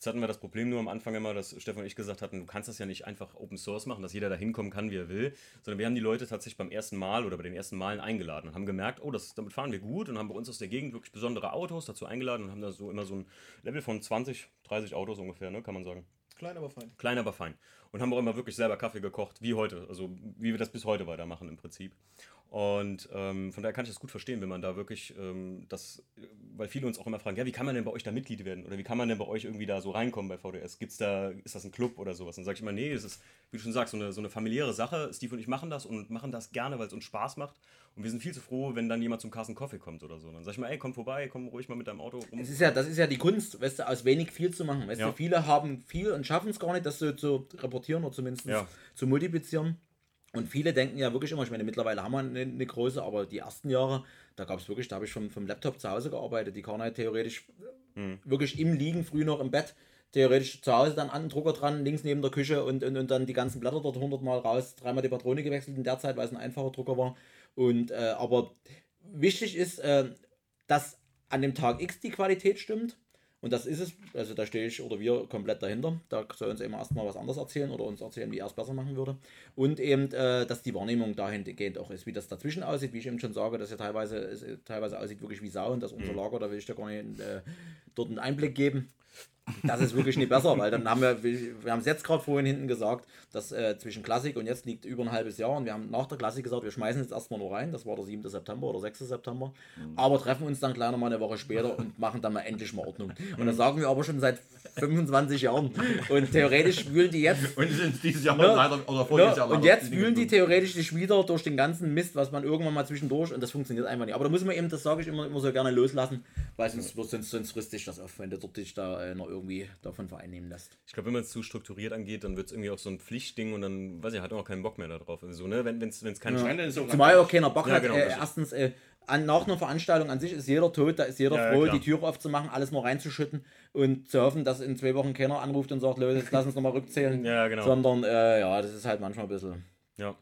Jetzt hatten wir das Problem nur am Anfang immer, dass Stefan und ich gesagt hatten, du kannst das ja nicht einfach Open Source machen, dass jeder da hinkommen kann, wie er will, sondern wir haben die Leute tatsächlich beim ersten Mal oder bei den ersten Malen eingeladen und haben gemerkt, oh, das, damit fahren wir gut und haben bei uns aus der Gegend wirklich besondere Autos dazu eingeladen und haben da so immer so ein Level von 20, 30 Autos ungefähr, ne, kann man sagen. Klein, aber fein. Klein, aber fein. Und haben auch immer wirklich selber Kaffee gekocht, wie heute. Also wie wir das bis heute weitermachen im Prinzip. Und ähm, von daher kann ich das gut verstehen, wenn man da wirklich ähm, das, weil viele uns auch immer fragen, ja, wie kann man denn bei euch da Mitglied werden? Oder wie kann man denn bei euch irgendwie da so reinkommen bei VDS? Gibt's da, ist das ein Club oder sowas? Und sage ich immer, nee, es ist, wie du schon sagst, so eine, so eine familiäre Sache. Steve und ich machen das und machen das gerne, weil es uns Spaß macht. Und wir sind viel zu froh, wenn dann jemand zum Carsten Coffee kommt oder so. Dann sag ich mal, ey, komm vorbei, komm ruhig mal mit deinem Auto rum. Es ist ja, das ist ja die Kunst, weißt du, aus wenig viel zu machen. Weißt Ja. du, viele haben viel und schaffen es gar nicht, das so zu reportieren oder zumindest Ja. zu multiplizieren. Und viele denken ja wirklich immer, ich meine, mittlerweile haben wir eine, eine Größe, aber die ersten Jahre, da gab es wirklich, da habe ich vom, vom Laptop zu Hause gearbeitet, die halt theoretisch Hm. wirklich im Liegen, früh noch im Bett, theoretisch zu Hause dann an den Drucker dran, links neben der Küche und, und, und dann die ganzen Blätter dort 100 Mal raus, dreimal die Patrone gewechselt in der Zeit, weil es ein einfacher Drucker war. Und, äh, aber wichtig ist, äh, dass an dem Tag X die Qualität stimmt. Und das ist es, also da stehe ich oder wir komplett dahinter. Da soll uns eben erstmal was anderes erzählen oder uns erzählen, wie er es besser machen würde. Und eben, äh, dass die Wahrnehmung dahingehend auch ist, wie das dazwischen aussieht, wie ich eben schon sage, dass ja teilweise, es äh, teilweise aussieht wirklich wie Sau und dass unser Lager, da will ich da gar nicht äh, dort einen Einblick geben. Das ist wirklich nicht besser, weil dann haben wir, wir haben es jetzt gerade vorhin hinten gesagt, dass äh, zwischen Klassik und jetzt liegt über ein halbes Jahr und wir haben nach der Klassik gesagt, wir schmeißen jetzt erstmal nur rein, das war der 7. September oder 6. September, mhm. aber treffen uns dann gleich nochmal eine Woche später und machen dann mal endlich mal Ordnung. Und das sagen wir aber schon seit 25 Jahren und theoretisch wühlen die jetzt... Und sind dieses Jahr ne, leider, oder voriges ne, Jahr Und jetzt wühlen die theoretisch sich wieder durch den ganzen Mist, was man irgendwann mal zwischendurch und das funktioniert einfach nicht. Aber da muss man eben, das sage ich immer, immer so gerne loslassen, weil sonst, sonst, sonst frisst sich das auf, wenn du dort dich da äh, noch irgendwie davon einnehmen lässt. Ich glaube, wenn man es zu strukturiert angeht, dann wird es irgendwie auch so ein Pflichtding und dann, weiß ich, hat man auch keinen Bock mehr darauf. Also, ne, wenn es kein ja. Schein ist. Zumal auch keiner Bock ja, hat. Genau, äh, erstens, äh, an, nach einer Veranstaltung an sich ist jeder tot, da ist jeder ja, froh, die Tür aufzumachen, alles nur reinzuschütten und zu hoffen, dass in zwei Wochen keiner anruft und sagt, Leute, jetzt lass uns nochmal rückzählen. ja, genau. Sondern, äh, ja, das ist halt manchmal ein bisschen. Ja.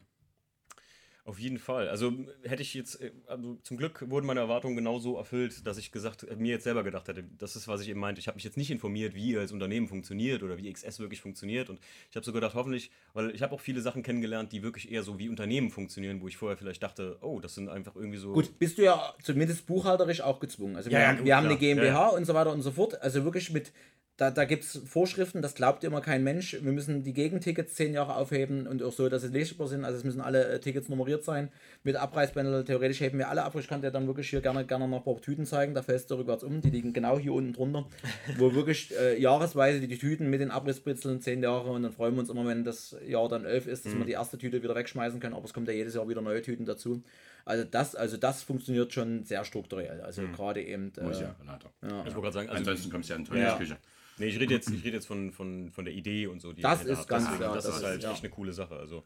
Auf jeden Fall. Also hätte ich jetzt, äh, also zum Glück wurden meine Erwartungen genauso erfüllt, dass ich gesagt, äh, mir jetzt selber gedacht hätte, das ist, was ich eben meinte. Ich habe mich jetzt nicht informiert, wie ihr als Unternehmen funktioniert oder wie XS wirklich funktioniert. Und ich habe so gedacht, hoffentlich, weil ich habe auch viele Sachen kennengelernt, die wirklich eher so wie Unternehmen funktionieren, wo ich vorher vielleicht dachte, oh, das sind einfach irgendwie so. Gut, bist du ja zumindest buchhalterisch auch gezwungen. Also wir, ja, haben, wir haben eine GmbH ja, und so weiter und so fort. Also wirklich mit da, da gibt es Vorschriften, das glaubt immer kein Mensch. Wir müssen die Gegentickets zehn Jahre aufheben und auch so, dass sie lesbar sind. Also es müssen alle äh, Tickets nummeriert sein. Mit Abreißbändel, theoretisch heben wir alle ab. Ich kann dir dann wirklich hier gerne, gerne noch ein paar Tüten zeigen. Da fällst du rückwärts um. Die liegen genau hier unten drunter. wo wirklich äh, jahresweise die, die, Tüten mit den Abrissbritzeln zehn Jahre und dann freuen wir uns immer, wenn das Jahr dann elf ist, dass mhm. wir die erste Tüte wieder wegschmeißen können. Aber es kommt ja jedes Jahr wieder neue Tüten dazu. Also das, also das funktioniert schon sehr strukturell. Also mhm. gerade eben. Äh, Muss ja, leider. Ja. Ich wollte gerade sagen, also ansonsten kommst du ja in Tony's ja. Nee, ich rede jetzt, ich red jetzt von, von, von der Idee und so. das ist ganz klar. Das, das, ist halt ja. echt eine coole Sache. Also,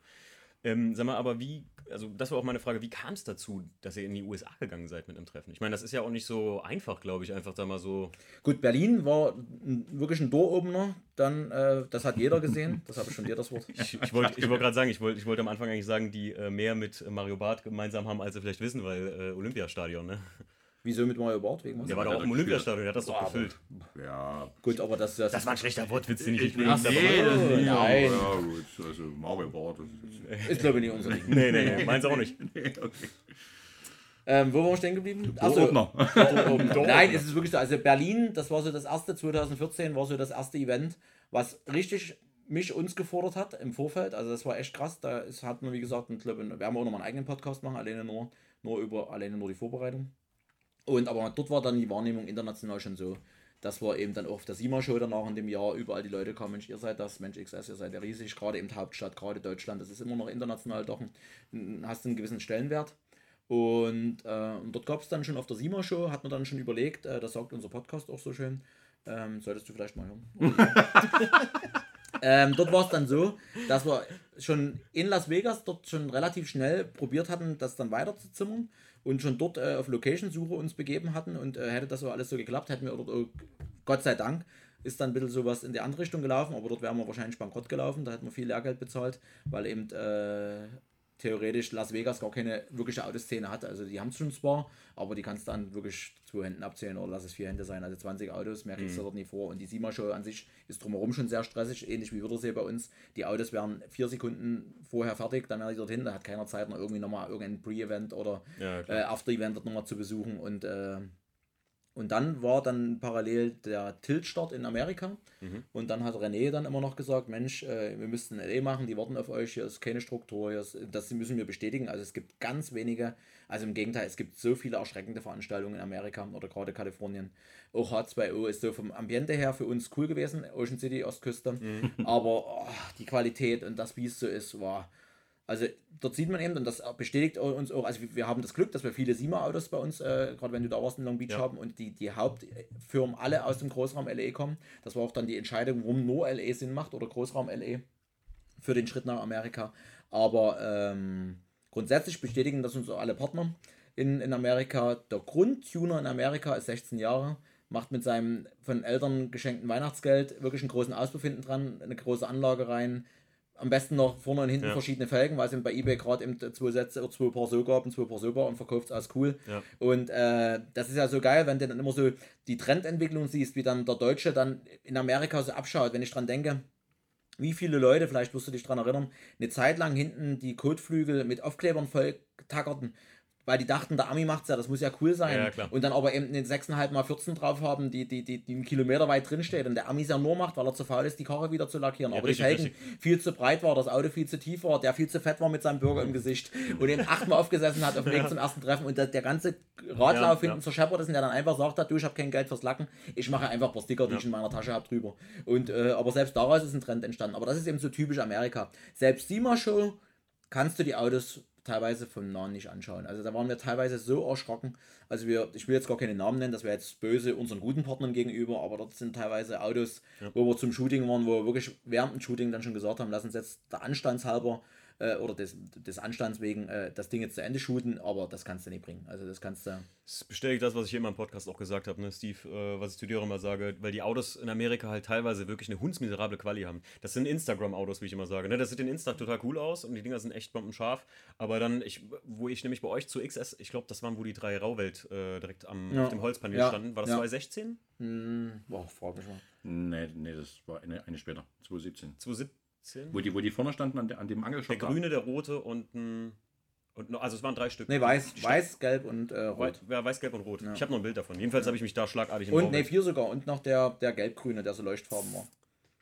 ähm, sag mal, aber wie, also das war auch meine Frage, wie kam es dazu, dass ihr in die USA gegangen seid mit einem Treffen? Ich meine, das ist ja auch nicht so einfach, glaube ich, einfach da mal so. Gut, Berlin war wirklich ein Door-Opener, dann, äh, das hat jeder gesehen, das habe ich schon dir das Wort. ich, ich wollte wollt gerade sagen, ich wollte ich wollt am Anfang eigentlich sagen, die äh, mehr mit Mario Barth gemeinsam haben, als sie vielleicht wissen, weil äh, Olympiastadion, ne? Wieso mit Mario Bart? Wegen was? Der war doch auch im Olympiastadion, der hat das doch gefüllt. Ja. Gut, aber das, das, das war ein schlechter Wortwitz, den ich nicht benutzt habe. Nee, nein. Ja, gut. Also Mario Bart. Ist, ist glaube ich nicht unser Ding. nee, nee, nee. Meins auch nicht. nee, okay. Ähm, wo waren wir stehen geblieben? Achso, Nein, es ist wirklich so. Also Berlin, das war so das erste, 2014 war so das erste Event, was richtig mich uns gefordert hat im Vorfeld. Also das war echt krass. Da ist, hat man, wie gesagt, glaube, wir werden auch noch mal einen eigenen Podcast machen, alleine nur, nur über alleine nur die Vorbereitung. Und aber dort war dann die Wahrnehmung international schon so, dass wir eben dann auch auf der SIMA-Show danach in dem Jahr überall die Leute kommen, Mensch, ihr seid das, Mensch XS, ihr seid ja riesig, gerade eben Hauptstadt, gerade Deutschland, das ist immer noch international doch, ein, hast einen gewissen Stellenwert. Und, äh, und dort gab es dann schon auf der SIMA-Show, hat man dann schon überlegt, äh, das sagt unser Podcast auch so schön, ähm, solltest du vielleicht mal hören. ähm, dort war es dann so, dass wir schon in Las Vegas dort schon relativ schnell probiert hatten, das dann weiter zu zimmern und schon dort äh, auf Location-Suche uns begeben hatten und äh, hätte das so alles so geklappt, hätten wir dort, oh, Gott sei Dank, ist dann ein bisschen sowas in die andere Richtung gelaufen, aber dort wären wir wahrscheinlich bankrott gelaufen, da hätten wir viel Lehrgeld bezahlt, weil eben äh, theoretisch Las Vegas gar keine wirkliche Autoszene hat. Also die haben es schon zwar, aber die kannst du dann wirklich zwei Händen abzählen oder lass es vier Hände sein. Also 20 Autos, mehr kriegst du mhm. dort nie vor. Und die SIMA-Show an sich ist drumherum schon sehr stressig, ähnlich wie Würdersee bei uns. Die Autos werden vier Sekunden vorher fertig, dann werden die dorthin, da hat keiner Zeit, noch irgendwie nochmal irgendein Pre-Event oder ja, äh, After-Event dort nochmal zu besuchen. Und äh, und dann war dann parallel der Tilt-Start in Amerika. Mhm. Und dann hat René dann immer noch gesagt, Mensch, äh, wir müssten LA machen, die warten auf euch, hier ist keine Struktur, hier ist, das müssen wir bestätigen. Also es gibt ganz wenige, also im Gegenteil, es gibt so viele erschreckende Veranstaltungen in Amerika oder gerade Kalifornien. Auch H2O ist so vom Ambiente her für uns cool gewesen, Ocean City, Ostküste. Mhm. Aber oh, die Qualität und das, wie es so ist, war... Also dort sieht man eben, und das bestätigt uns auch, also wir haben das Glück, dass wir viele SIMA-Autos bei uns, äh, gerade wenn du da warst in Long Beach ja. haben und die, die Hauptfirmen alle aus dem Großraum LA kommen. Das war auch dann die Entscheidung, warum nur LA Sinn macht oder Großraum LA für den Schritt nach Amerika. Aber ähm, grundsätzlich bestätigen das uns auch alle Partner in, in Amerika. Der Grundtuner in Amerika ist 16 Jahre macht mit seinem von Eltern geschenkten Weihnachtsgeld wirklich einen großen Auspuff hinten dran, eine große Anlage rein, am besten noch vorne und hinten ja. verschiedene Felgen, weil es bei eBay gerade eben zwei Sätze oder zwei Paar so gab und zwei Paar so und verkauft es als cool. Ja. Und äh, das ist ja so geil, wenn du dann immer so die Trendentwicklung siehst, wie dann der Deutsche dann in Amerika so abschaut. Wenn ich dran denke, wie viele Leute, vielleicht wirst du dich dran erinnern, eine Zeit lang hinten die Kotflügel mit Aufklebern voll tackerten weil die dachten, der Ami macht's ja, das muss ja cool sein. Ja, und dann aber eben eine 6,5 mal 14 drauf haben, die, die, die, die einen Kilometer weit drin steht und der Ami es ja nur macht, weil er zu faul ist, die Karre wieder zu lackieren. Ja, aber richtig, die Felgen richtig. viel zu breit war, das Auto viel zu tief war, der viel zu fett war mit seinem Burger im Gesicht und eben achtmal aufgesessen hat auf dem Weg zum ersten Treffen und der, der ganze Radlauf hinten ja. zerscheppert ist und der dann einfach sagt hat, du, ich habe kein Geld fürs Lacken, ich mache einfach ein paar Sticker, die ich in meiner Tasche habe, drüber. Und, äh, aber selbst daraus ist ein Trend entstanden. Aber das ist eben so typisch Amerika. Selbst Sima Show kannst du die Autos teilweise vom Nahen nicht anschauen. Also da waren wir teilweise so erschrocken. Also wir, ich will jetzt gar keine Namen nennen, das wäre jetzt böse unseren guten Partnern gegenüber, aber dort sind teilweise Autos, wo wir zum Shooting waren, wo wir wirklich während dem Shooting dann schon gesagt haben, lass uns jetzt der Anstandshalber äh, oder des, des Anstands wegen äh, das Ding jetzt zu Ende shooten, aber das kannst du nicht bringen. Also das kannst du. Das bestätigt das, was ich hier immer im Podcast auch gesagt habe, ne, Steve, äh, was ich zu dir auch immer sage, weil die Autos in Amerika halt teilweise wirklich eine hundsmiserable Quali haben. Das sind Instagram-Autos, wie ich immer sage. Ne? Das sieht in Insta total cool aus und die Dinger sind echt bombenscharf. Aber dann, ich, wo ich nämlich bei euch zu XS, ich glaube, das waren, wo die drei Rauwelt äh, direkt am, Ja. auf dem Holzpanel Ja. standen. War das Ja. 2016? Hm, boah, frag mich mal. Nee, nee, das war eine, eine später, 2017. 2017? Wo die, wo die vorne standen an, der- an dem Der Angelshop. da. grüne, der rote und ein. Und noch, also es waren drei Stück. Nee, weiß, weiß, gelb und äh, rot. Ja, weiß, gelb und rot. Ja. Ich habe noch ein Bild davon. Jedenfalls habe ich mich da schlagartig in Und Rauwelt- ne, vier sogar. Und noch der, der gelb-grüne, der so leuchtfarben war.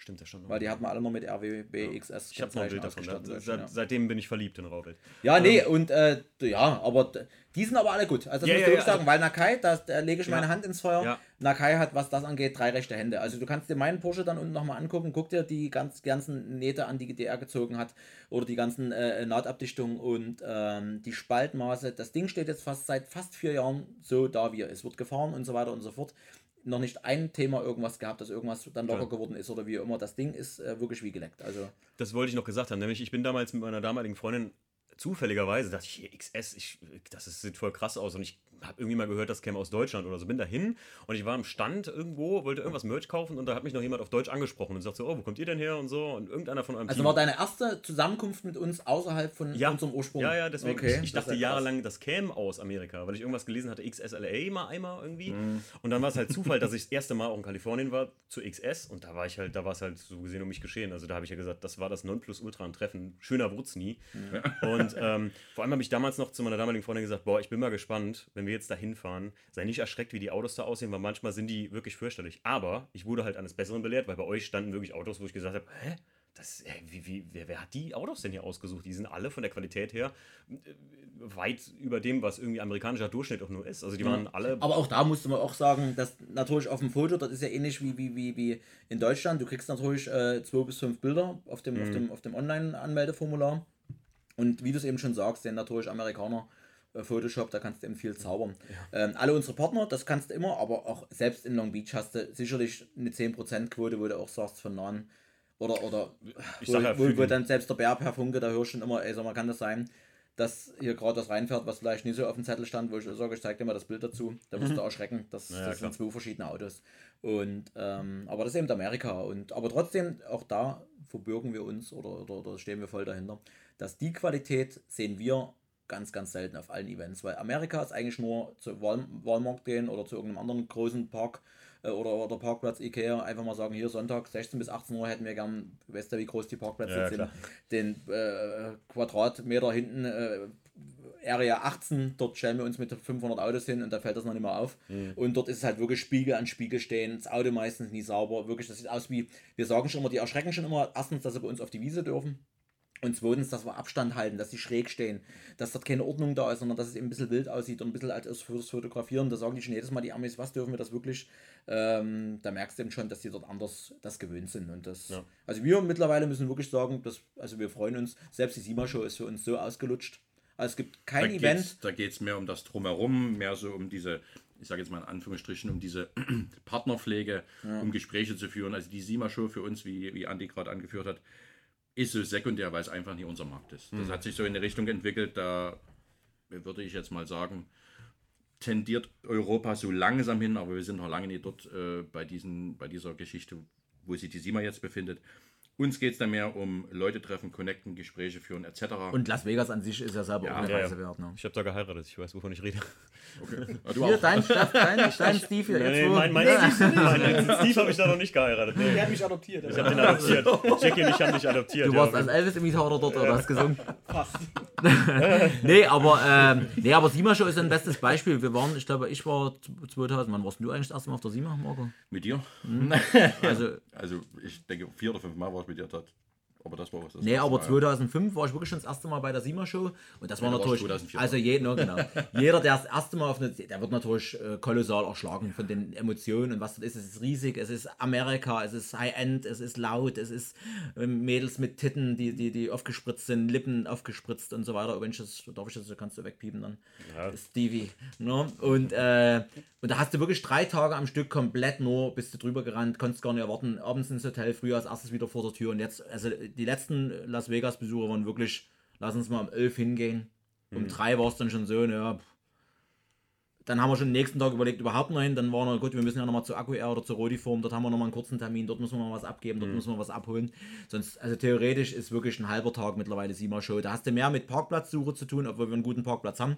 Stimmt, stand noch. Weil die hatten wir alle noch mit RWB XS. ich habe noch ein Bild davon. Da, solche, seit, ja. Seitdem bin ich verliebt in Rauwelt. Ja, nee, und äh, ja, aber die sind aber alle gut. Also das Ja, muss ja, ich ja, wirklich sagen, weil Nakai, da, lege ich Ja. meine Hand ins Feuer. Ja. Nakai hat, was das angeht, drei rechte Hände. Also du kannst dir meinen Porsche dann unten nochmal angucken, guck dir die ganz, ganzen Nähte an, die der gezogen hat oder die ganzen äh, Nahtabdichtungen und ähm, die Spaltmaße. Das Ding steht jetzt fast seit fast vier Jahren so da, wie er ist. Wird gefahren und so weiter und so fort. Noch nicht ein Thema irgendwas gehabt, dass irgendwas dann locker Ja. geworden ist oder wie immer. Das Ding ist äh, wirklich wie geleckt. Also Das wollte ich noch gesagt haben. Nämlich, ich bin damals mit meiner damaligen Freundin zufälligerweise, dachte ich, hier XS, ich, das ist, sieht voll krass aus. Und ich habe irgendwie mal gehört, das käme aus Deutschland oder so. Bin dahin und ich war am Stand irgendwo, wollte irgendwas Merch kaufen und da hat mich noch jemand auf Deutsch angesprochen und sagt so, oh, wo kommt ihr denn her und so. Und irgendeiner von eurem Also Team. war deine erste Zusammenkunft mit uns außerhalb von ja, unserem Ursprung? Ja, ja, deswegen. Okay, ich, ich dachte ja jahrelang, das käme aus Amerika, weil ich irgendwas gelesen hatte, XSLA mal einmal irgendwie. Mhm. Und dann war es halt Zufall, dass ich das erste Mal auch in Kalifornien war zu XS und da war ich halt, da war es halt so gesehen um mich geschehen. Also da habe ich ja gesagt, das war das Nonplusultra an Treffen. Schöner Wurz nie. Und ähm, vor allem habe ich damals noch zu meiner damaligen Freundin gesagt, boah, ich bin mal gespannt, wenn wir jetzt da hinfahren, sei nicht erschreckt, wie die Autos da aussehen, weil manchmal sind die wirklich fürchterlich. Aber ich wurde halt eines Besseren belehrt, weil bei euch standen wirklich Autos, wo ich gesagt habe, hä? Das, wie, wie, wer, wer hat die Autos denn hier ausgesucht? Die sind alle von der Qualität her äh, weit über dem, was irgendwie amerikanischer Durchschnitt auch nur ist. Also die waren alle. Aber auch da musste man auch sagen, dass natürlich auf dem Foto, das ist ja ähnlich wie, wie, wie, wie in Deutschland. Du kriegst natürlich äh, zwei bis fünf Bilder auf dem, Mhm. auf dem, auf dem Online-Anmeldeformular. Und wie du es eben schon sagst, den natürlich Amerikaner äh, Photoshop, da kannst du eben viel zaubern. Ähm, alle unsere Partner, das kannst du immer, aber auch selbst in Long Beach hast du sicherlich eine 10%-Quote, wo du auch sagst von nahen. Oder, oder wo, ja, wo, wo dann selbst der Bär per Funke, da hörst du schon immer, ey, sag mal, kann das sein, dass hier gerade das reinfährt, was vielleicht nicht so auf dem Zettel stand, wo ich sage, ich zeig dir mal das Bild dazu, da wirst du erschrecken. Das, Ja, das sind zwei verschiedene Autos. Und ähm, aber das ist eben Amerika. Und aber trotzdem, auch da verbürgen wir uns oder, oder, oder stehen wir voll dahinter, dass die Qualität sehen wir ganz, ganz selten auf allen Events, weil Amerika ist eigentlich nur zu Wal Walmart gehen oder zu irgendeinem anderen großen Park äh, oder, oder Parkplatz Ikea, einfach mal sagen, hier Sonntag 16 bis 18 Uhr hätten wir gern, weißt du, wie groß die Parkplätze Ja, sind, den äh, Quadratmeter hinten, äh, Area 18, dort stellen wir uns mit 500 Autos hin und da fällt das noch nicht mehr auf. Mhm. Und dort ist es halt wirklich Spiegel an Spiegel stehen, das Auto meistens nie sauber, wirklich, das sieht aus wie, wir sagen schon immer, die erschrecken schon immer, erstens, dass sie bei uns auf die Wiese dürfen. Und zweitens, dass wir Abstand halten, dass sie schräg stehen, dass dort keine Ordnung da ist, sondern dass es eben ein bisschen wild aussieht und ein bisschen als fürs Fotografieren. Da sagen die schon jedes Mal die Amis, was dürfen wir das wirklich? Ähm, da merkst du eben schon, dass die dort anders das gewöhnt sind. Und das, Ja. Also wir mittlerweile müssen wirklich sagen, dass, also wir freuen uns, selbst die Sima-Show ist für uns so ausgelutscht. Also es gibt Da kein geht's, Event. da geht es mehr um das Drumherum, mehr so um diese, ich sage jetzt mal in Anführungsstrichen, um diese Partnerpflege, um Gespräche zu führen. Also die SIMA-Show für uns, wie, wie Andi gerade angeführt hat, ist so sekundär, weil es einfach nicht unser Markt ist. Das hat sich so in eine Richtung entwickelt, da würde ich jetzt mal sagen, tendiert Europa so langsam hin, aber wir sind noch lange nicht dort äh, bei, diesen, bei dieser Geschichte, wo sich die SIMA jetzt befindet. Uns geht es dann mehr um Leute treffen, connecten, Gespräche führen etc. Und Las Vegas an sich ist ja selber Ja, auch eine Ja, Reise ja. wert. Ne? Ich habe da geheiratet, ich weiß, wovon ich rede. Ah, du Hier, auch. dein, Steff, dein, dein Steve hier. Nee, wo- mein, mein, mein, mein Steve habe ich da noch nicht geheiratet. Nee. Der hat mich adoptiert. Ich habe den adoptiert. Jackie und ich haben dich adoptiert. Du ja. warst als Elvis-Imitator dort oder hast gesungen? Fast. nee, aber, ähm, nee, aber Sima Show ist ein bestes Beispiel. Wir waren, ich glaube, ich war 2000, wann warst du eigentlich das erste Mal auf der Sima, Marco? Mit dir? Also, Also, ich denke, vier oder fünf Mal war ich mit dir dort. Aber das war was. Das nee, aber Mal, 2005 war ich wirklich schon das erste Mal bei der Sima Show und das war Ja, warst natürlich, du 2004. also je, no, genau. jeder, der das erste Mal auf eine, der wird natürlich äh, kolossal erschlagen von den Emotionen und was das ist. Es ist riesig, es ist Amerika, es ist High-End, es ist laut, es ist ähm, Mädels mit Titten, die, die, die aufgespritzt sind, Lippen aufgespritzt und so weiter. Wenn ich das, darf ich das, kannst du wegpiepen dann. Stevie. Ne? Und, äh, und da hast du wirklich drei Tage am Stück komplett nur, bist du drüber gerannt, konntest gar nicht erwarten, abends ins Hotel, früher als erstes wieder vor der Tür. Und jetzt, also die letzten Las Vegas-Besucher waren wirklich, lass uns mal um elf hingehen. Um drei war es dann schon so, ja. pff. Dann haben wir schon den nächsten Tag überlegt, überhaupt noch hin. Dann war noch, gut, wir müssen ja nochmal zu AkuR oder zu Rodiform, dort haben wir nochmal einen kurzen Termin, dort müssen wir noch was abgeben, dort müssen wir was abholen. Sonst, also theoretisch ist wirklich ein halber Tag mittlerweile Sima Show. Da hast du mehr mit Parkplatzsuche zu tun, obwohl wir einen guten Parkplatz haben.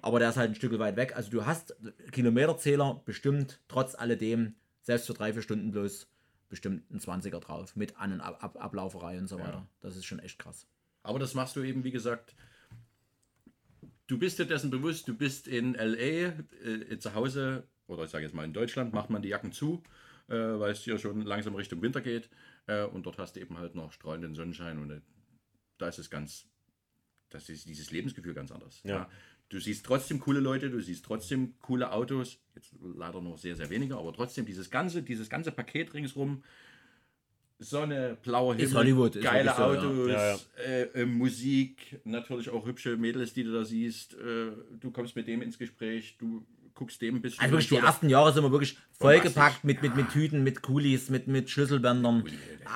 Aber der ist halt ein Stück weit weg. Also du hast Kilometerzähler bestimmt trotz alledem, selbst für drei, vier Stunden bloß, bestimmt ein 20er drauf. Mit An- und Ab Ab Ablauferei und so weiter. Das ist schon echt krass. Aber das machst du eben, wie gesagt, du bist dir dessen bewusst, du bist in L.A., äh, zu Hause, oder ich sage jetzt mal in Deutschland, macht man die Jacken zu, äh, weil es hier schon langsam Richtung Winter geht. Äh, und dort hast du eben halt noch strahlenden Sonnenschein und äh, da ist es ganz, das ist dieses Lebensgefühl ganz anders. Ja. Du siehst trotzdem coole Leute, du siehst trotzdem coole Autos, jetzt leider noch sehr, sehr wenige, aber trotzdem dieses ganze, dieses ganze Paket ringsrum, Sonne, blauer Himmel, Ist Hollywood, ist geile wirklich so, ja. Autos, Ja, ja. Äh, äh, Musik, natürlich auch hübsche Mädels, die du da siehst. Äh, du kommst mit dem ins Gespräch, du guckst dem ein bisschen. Also wirklich die ersten Jahre sind wir wirklich vollgepackt mit, mit, mit Tüten, mit Kulis, mit, mit Schlüsselbändern.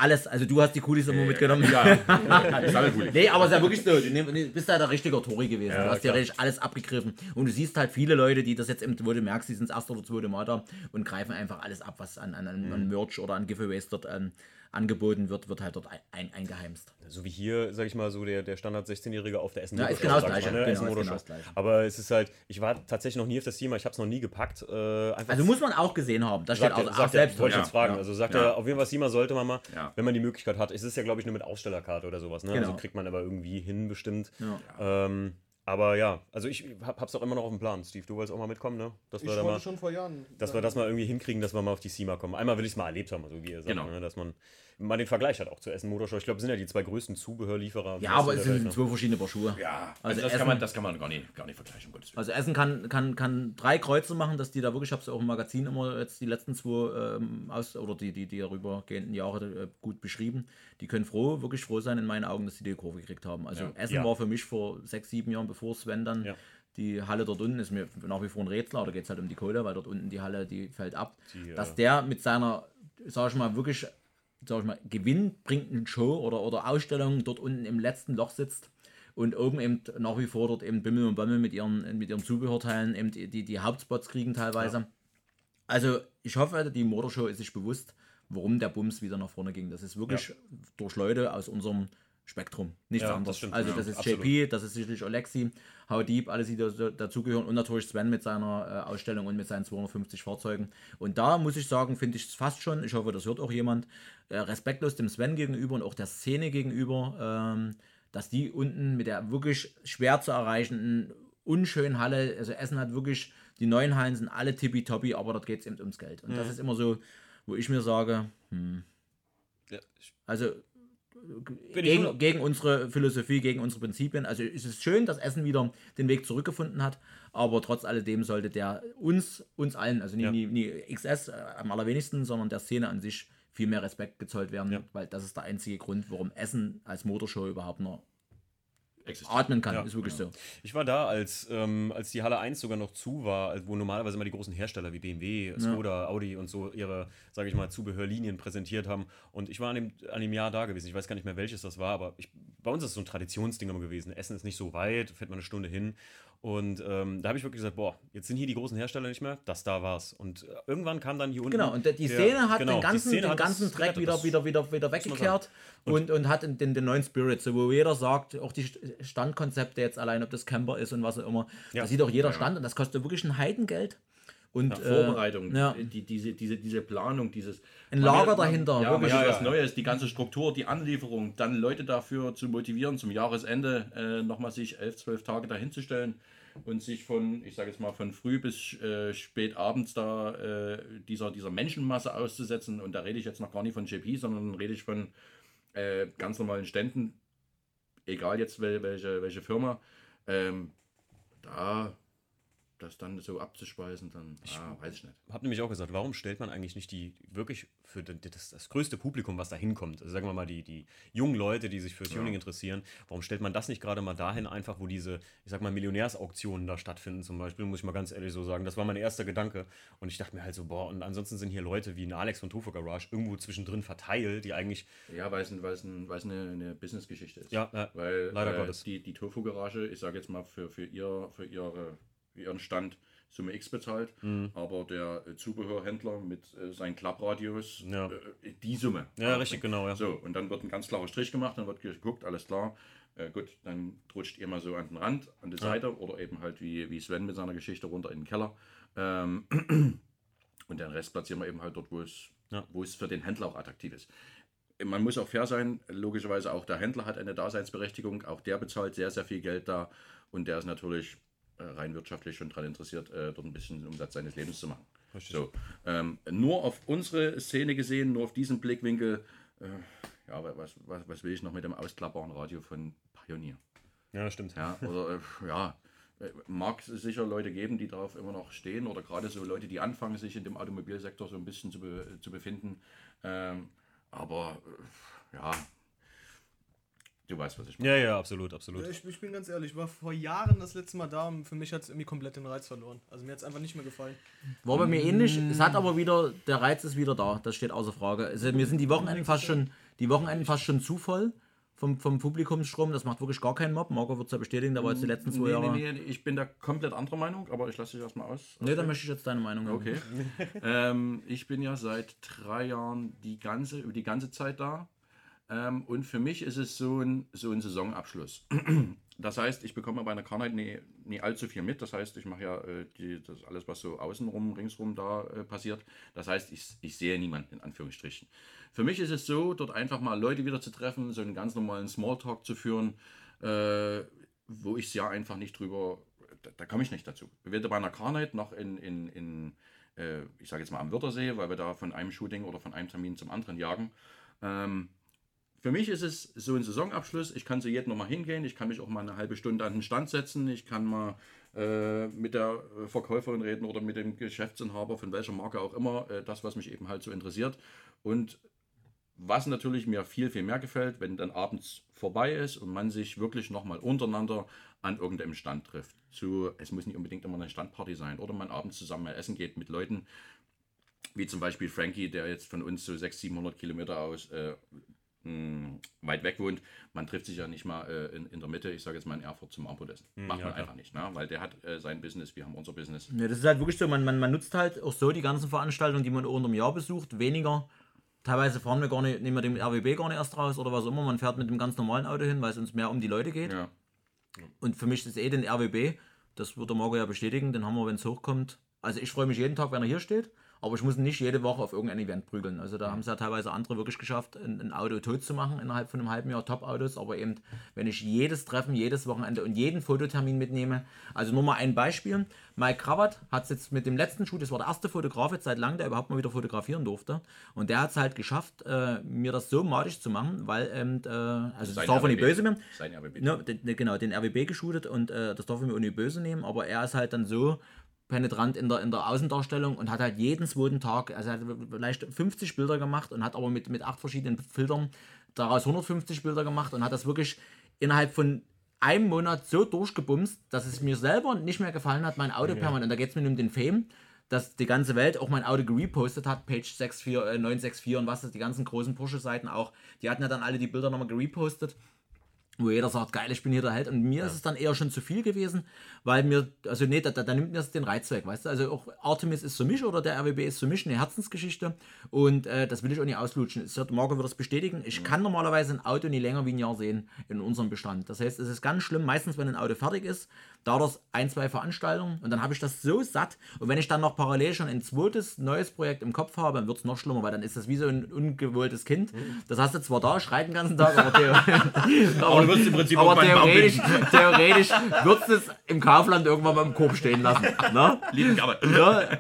Alles, also du hast die Kulis immer mitgenommen. Ja, Sammelpulli. Nee, aber es ist ja wirklich so. Du bist ja der richtige Tori gewesen. du hast klar. theoretisch alles abgegriffen. Und du siehst halt viele Leute, die das jetzt wo du merkst, die sind das erste oder zweite Mal da und greifen einfach alles ab, was an, an, an, an Merch oder an Giveaways dort ähm, angeboten wird, wird halt dort ein, ein, eingeheimst. So wie hier, sag ich mal, so der, der Standard 16-Jährige auf der Essen Ja, ist genau das Gleiche. mal, ne? Genau, genau das Gleiche. Aber es ist halt, ich war tatsächlich noch nie auf das Thema, ich habe es noch nie gepackt. Äh, Also muss man auch gesehen haben. Das steht also auch selbst. wollte ich Ja, jetzt fragen. ja. Also sagt Ja. er, auf jeden Fall Sima sollte man mal, wenn man die Möglichkeit hat. Es ist ja, glaube ich, nur mit Ausstellerkarte oder sowas. Ne? Genau. Also kriegt man aber irgendwie hin bestimmt. Ja. Ähm, aber ja, also ich hab, hab's auch immer noch auf dem Plan. Steve, du wolltest auch mal mitkommen, ne? Dass Ich wir, da mal, schon vor Jahren. dass wir das mal irgendwie hinkriegen, dass wir mal auf die Sima kommen. Einmal will ich es mal erlebt haben, so wie ihr sagt. Genau. Ne? Dass man mal den Vergleich hat auch zu Essen Motorshow. Ich glaube, sind ja die zwei größten Zubehörlieferer. Ja, aber es sind ne? zwei verschiedene Paar Schuhe. Ja, Also also das, Essen- kann man, das kann man gar nicht, gar nicht vergleichen, um Gottes Willen. Also Essen kann, kann, kann drei Kreuze machen, dass die da wirklich, ich habe es auch im Magazin immer jetzt die letzten zwei ähm, aus oder die, die, die darübergehenden Jahre äh, gut beschrieben. Die können froh, wirklich froh sein in meinen Augen, dass sie die Kurve gekriegt haben. Also Essen Ja. war für mich vor sechs, sieben Jahren, bevor Sven dann Ja. die Halle dort unten ist mir nach wie vor ein Rätsel, aber da geht es halt um die Kohle, weil dort unten die Halle, die fällt ab. Die, dass äh, der mit seiner, sag ich mal, wirklich, sag ich mal, gewinnbringenden Show oder, oder Ausstellung dort unten im letzten Loch sitzt und oben eben nach wie vor dort eben Bimmel und Bommel mit ihren, mit ihren Zubehörteilen eben die, die, die Hauptspots kriegen teilweise. Also ich hoffe, die Motorshow ist sich bewusst, warum der Bums wieder nach vorne ging. Das ist wirklich durch Leute aus unserem Spektrum, nichts Ja, anderes. also ja, das ist absolut. JP, das ist sicherlich Alexi, Haudib, alles die da, da- dazugehören und natürlich Sven mit seiner äh, Ausstellung und mit seinen 250 Fahrzeugen. Und da muss ich sagen, finde ich es fast schon, ich hoffe, das hört auch jemand, äh, respektlos dem Sven gegenüber und auch der Szene gegenüber, ähm, dass die unten mit der wirklich schwer zu erreichenden, unschönen Halle, also Essen hat wirklich, die neuen Hallen sind alle tippitoppi, aber dort geht es eben ums Geld. Und das ist immer so, wo ich mir sage, hm, Ja, also gegen, gegen unsere Philosophie, gegen unsere Prinzipien. Also es ist schön, dass Essen wieder den Weg zurückgefunden hat, aber trotz alledem sollte der uns, uns allen, also nie, Ja. nie, nie XS äh, am allerwenigsten, sondern der Szene an sich viel mehr Respekt gezollt werden, Ja. weil das ist der einzige Grund, warum Essen als Motorshow überhaupt noch Existiert. atmen kann. Ja, ist wirklich so. Ich war da, als, ähm, als die Halle 1 sogar noch zu war, wo normalerweise immer die großen Hersteller wie BMW, Skoda, Audi und so ihre, sage ich mal, Zubehörlinien präsentiert haben. Und ich war an dem, an dem Jahr da gewesen. Ich weiß gar nicht mehr, welches das war, aber ich, bei uns ist es so ein Traditionsding immer gewesen. Essen ist nicht so weit, fährt man eine Stunde hin. Und ähm, da habe ich wirklich gesagt, boah, jetzt sind hier die großen Hersteller nicht mehr, das da war's. Und äh, irgendwann kam dann hier unten. Genau, und die der- Szene hat genau, den ganzen, den ganzen Dreck gerettet, wieder, wieder, wieder, wieder weggekehrt und, und hat den, den neuen Spirit, so wo jeder sagt, auch die St- Standkonzepte jetzt allein, ob das Camper ist und was auch immer, Ja. da sieht auch jeder Stand und das kostet wirklich ein Heidengeld. Und, äh, Vorbereitung, ja. die, diese, diese, diese Planung, dieses. Ein Lager man- dahinter, Ja, wirklich. Ja, was ja. Neues, die ganze Struktur, die Anlieferung, dann Leute dafür zu motivieren, zum Jahresende äh, nochmal sich elf, zwölf Tage dahinzustellen und sich von, ich sage jetzt mal, von früh bis äh, spät abends da äh, dieser, dieser Menschenmasse auszusetzen. Und da rede ich jetzt noch gar nicht von JP, sondern rede ich von äh, ganz normalen Ständen, egal jetzt wel, welche, welche Firma. Ähm, da das dann so abzuspeisen, dann ah, weiß ich nicht. habe nämlich auch gesagt, warum stellt man eigentlich nicht die wirklich für das, das größte Publikum, was da hinkommt, also sagen wir mal die, die jungen Leute, die sich für Tuning interessieren, warum stellt man das nicht gerade mal dahin einfach, wo diese, ich sag mal, Millionärsauktionen da stattfinden zum Beispiel, muss ich mal ganz ehrlich so sagen. Das war mein erster Gedanke und ich dachte mir halt so, boah, und ansonsten sind hier Leute wie ein Alex von Tofo Garage irgendwo zwischendrin verteilt, die eigentlich, Ja, weil es, ein, weil es, ein, weil es eine, eine Business-Geschichte ist. Ja, ja, weil leider äh, Gottes. Die, die Tofu-Garage, ich sage jetzt mal, für, für, ihr, für, ihre, ihren Stand Summe X bezahlt, Mhm. aber der äh, Zubehörhändler mit äh, seinen Klappradios Ja. äh, die Summe. Ja, richtig, genau, ja. So, und dann wird ein ganz klarer Strich gemacht, dann wird geguckt, alles klar. Äh, gut, dann rutscht ihr mal so an den Rand, an die Seite oder eben halt wie, wie Sven mit seiner Geschichte runter in den Keller. Ähm, und den Rest platzieren wir eben halt dort, wo es, Ja. wo es für den Händler auch attraktiv ist. Man muss auch fair sein, logischerweise auch der Händler hat eine Daseinsberechtigung, auch der bezahlt sehr, sehr viel Geld da und der ist natürlich äh, rein wirtschaftlich schon daran interessiert, äh, dort ein bisschen den Umsatz seines Lebens zu machen. So, ähm, nur auf unsere Szene gesehen, nur auf diesen Blickwinkel, äh, ja, was, was, was will ich noch mit dem ausklappbaren Radio von Pioneer? ja, das stimmt. Ja, oder äh, ja, äh, mag es sicher Leute geben, die darauf immer noch stehen oder gerade so Leute, die anfangen, sich in dem Automobilsektor so ein bisschen zu, be zu befinden. Ähm, aber äh, ja, du weißt, was ich meine. Ja, ja, absolut, absolut. Ich, ich bin ganz ehrlich, ich war vor Jahren das letzte Mal da und für mich hat es irgendwie komplett den Reiz verloren. Also mir hat es einfach nicht mehr gefallen. War bei mir ähnlich. Es hat aber wieder, der Reiz ist wieder da, das steht außer Frage. Also mir sind die Wochenenden fast schon, die Wochenenden fast schon zu voll vom, vom Publikumsstrom. Das macht wirklich gar keinen Mob. Marco wird es ja bestätigen, der war jetzt die letzten zwei Nee, Jahre. nee, nee, ich bin da komplett anderer Meinung, aber ich lasse dich erstmal aus. Nee, dann möchte ich jetzt deine Meinung haben. Okay. ähm, ich bin ja seit drei Jahren die ganze, über die ganze Zeit da. Ähm, und für mich ist es so ein, so ein Saisonabschluss. Das heißt, ich bekomme bei einer Carnight nie, nie allzu viel mit. Das heißt, ich mache ja äh, die, das alles, was so außenrum, ringsrum da äh, passiert. Das heißt, ich, ich sehe niemanden in Anführungsstrichen. Für mich ist es so, dort einfach mal Leute wieder zu treffen, so einen ganz normalen Smalltalk zu führen, äh, wo ich es ja einfach nicht drüber, da, da komme ich nicht dazu. Weder bei einer Carnight noch in, in, in äh, ich sage jetzt mal am Wörthersee, weil wir da von einem Shooting oder von einem Termin zum anderen jagen. Ähm, für mich ist es so ein Saisonabschluss. Ich kann zu jedem nochmal hingehen. Ich kann mich auch mal eine halbe Stunde an den Stand setzen. Ich kann mal äh, mit der Verkäuferin reden oder mit dem Geschäftsinhaber von welcher Marke auch immer. Äh, das, was mich eben halt so interessiert. Und was natürlich mir viel, viel mehr gefällt, wenn dann abends vorbei ist und man sich wirklich nochmal untereinander an irgendeinem Stand trifft. Zu, es muss nicht unbedingt immer eine Standparty sein oder man abends zusammen mal essen geht mit Leuten, wie zum Beispiel Frankie, der jetzt von uns so 600, 700 Kilometer aus äh, mh, weit weg wohnt. Man trifft sich ja nicht mal äh, in, in der Mitte, ich sage jetzt mal in Erfurt zum Abendessen. Macht ja, man klar. einfach nicht, ne? weil der hat äh, sein Business, wir haben unser Business. Ja, das ist halt wirklich so, man, man, man nutzt halt auch so die ganzen Veranstaltungen, die man unter dem Jahr besucht, weniger. Teilweise fahren wir gar nicht, nehmen wir den RWB gar nicht erst raus oder was auch immer. Man fährt mit dem ganz normalen Auto hin, weil es uns mehr um die Leute geht. Ja. Und für mich ist eh den RWB, das wird der Marco ja bestätigen, den haben wir, wenn es hochkommt. Also ich freue mich jeden Tag, wenn er hier steht, aber ich muss nicht jede Woche auf irgendein Event prügeln. Also da haben es ja teilweise andere wirklich geschafft, ein, ein Auto tot zu machen innerhalb von einem halben Jahr Top-Autos. Aber eben, wenn ich jedes Treffen, jedes Wochenende und jeden Fototermin mitnehme, also nur mal ein Beispiel. Mike Krawatt hat es jetzt mit dem letzten Shoot, das war der erste Fotograf jetzt seit langem, der überhaupt mal wieder fotografieren durfte. Und der hat es halt geschafft, äh, mir das so madig zu machen, weil eben, äh, also das darf man nicht böse nehmen. Sein RWB. Ne, den, den- genau, den RWB geshootet und äh, das darf ich mir ohne böse nehmen, aber er ist halt dann so penetrant in der, in der Außendarstellung und hat halt jeden zweiten Tag, also er hat vielleicht 50 Bilder gemacht und hat aber mit, mit acht verschiedenen Filtern daraus 150 Bilder gemacht und hat das wirklich innerhalb von einem Monat so durchgebumst, dass es mir selber nicht mehr gefallen hat, mein Auto permanent, und da geht es mir um den Fame, dass die ganze Welt auch mein Auto gerepostet hat, Page 64, äh, 964 und was das, die ganzen großen Porsche-Seiten auch, die hatten ja dann alle die Bilder nochmal gerepostet wo jeder sagt, geil, ich bin hier der Held. Und mir ist es dann eher schon zu viel gewesen, weil mir, also nee, da, da, da nimmt mir das den Reiz weg, weißt du? Also auch Artemis ist für mich oder der RWB ist für mich eine Herzensgeschichte und äh, das will ich auch nicht auslutschen. Es wird, Marco wird das bestätigen. Ich kann normalerweise ein Auto nie länger wie ein Jahr sehen in unserem Bestand. Das heißt, es ist ganz schlimm, meistens wenn ein Auto fertig ist, es ein, zwei Veranstaltungen und dann habe ich das so satt. Und wenn ich dann noch parallel schon ein zweites neues Projekt im Kopf habe, dann wird es noch schlimmer, weil dann ist das wie so ein ungewolltes Kind. Das hast du zwar da, schreit den ganzen Tag, aber, theo Aber du wirst im Prinzip aber theoretisch, theoretisch würdest du es im Kaufland irgendwann mal im Korb stehen lassen. Ne? Lieben. Ja,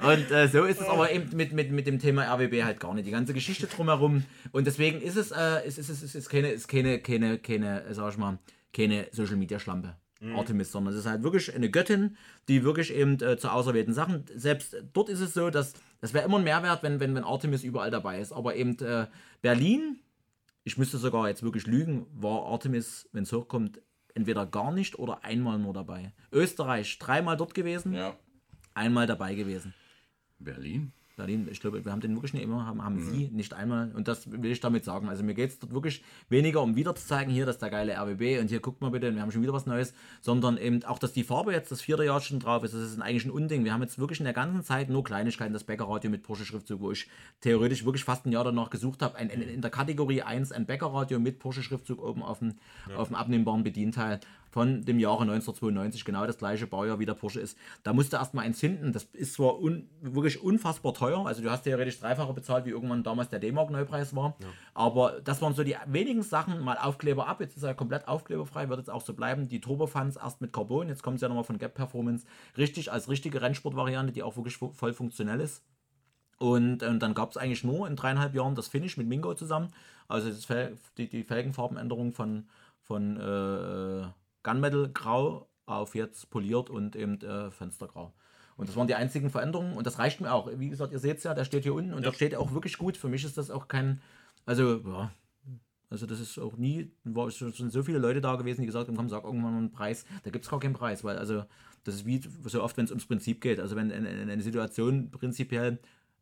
und äh, so ist es aber eben mit, mit, mit dem Thema RWB halt gar nicht. Die ganze Geschichte drumherum. Und deswegen ist es, äh, ist, ist, ist, ist, keine, ist keine, keine, keine, sag ich mal, keine Social Media Schlampe. Artemis, sondern es ist halt wirklich eine Göttin, die wirklich eben äh, zu auserwählten Sachen, selbst dort ist es so, dass das wäre immer ein Mehrwert, wenn, wenn, wenn Artemis überall dabei ist. Aber eben äh, Berlin, ich müsste sogar jetzt wirklich lügen, war Artemis, wenn es hochkommt, entweder gar nicht oder einmal nur dabei. Österreich, dreimal dort gewesen, Ja. einmal dabei gewesen. Berlin? Berlin, ich glaube, wir haben den wirklich nicht immer, haben, haben sie nicht einmal. Und das will ich damit sagen. Also mir geht es dort wirklich weniger um wieder zu zeigen, hier, das ist der geile RWB und hier guckt mal bitte, wir haben schon wieder was Neues, sondern eben auch, dass die Farbe jetzt das vierte Jahr schon drauf ist, das ist eigentlich ein Unding. Wir haben jetzt wirklich in der ganzen Zeit nur Kleinigkeiten, das Bäckerradio mit Porsche-Schriftzug, wo ich theoretisch wirklich fast ein Jahr danach gesucht habe, ein, ein, in der Kategorie 1 ein Bäckerradio mit Porsche-Schriftzug oben auf dem, auf dem abnehmbaren Bedienteil von dem Jahre 1992, genau das gleiche Baujahr wie der Porsche ist. Da musste erstmal eins finden. Das ist zwar un, wirklich unfassbar teuer, also du hast theoretisch dreifache bezahlt, wie irgendwann damals der D-Mark-Neupreis war. Aber das waren so die wenigen Sachen, mal Aufkleber ab, jetzt ist er komplett aufkleberfrei, wird jetzt auch so bleiben. Die Turbofans erst mit Carbon, jetzt kommt es ja nochmal von Gap Performance, richtig als richtige Rennsportvariante, die auch wirklich voll funktionell ist. Und, und dann gab es eigentlich nur in dreieinhalb Jahren das Finish mit Mingo zusammen. Also Fel die, die Felgenfarbenänderung von, von äh, Gunmetal Grau auf jetzt poliert und eben äh, Fenstergrau. Und das waren die einzigen Veränderungen und das reicht mir auch. Wie gesagt, ihr seht es ja, der steht hier unten und der steht auch wirklich gut. Für mich ist das auch kein, also ja, also das ist auch nie, war, es sind so viele Leute da gewesen, die gesagt haben, komm, sag irgendwann mal einen Preis. Da gibt es gar keinen Preis, weil also das ist wie so oft, wenn es ums Prinzip geht. Also wenn eine, eine Situation prinzipiell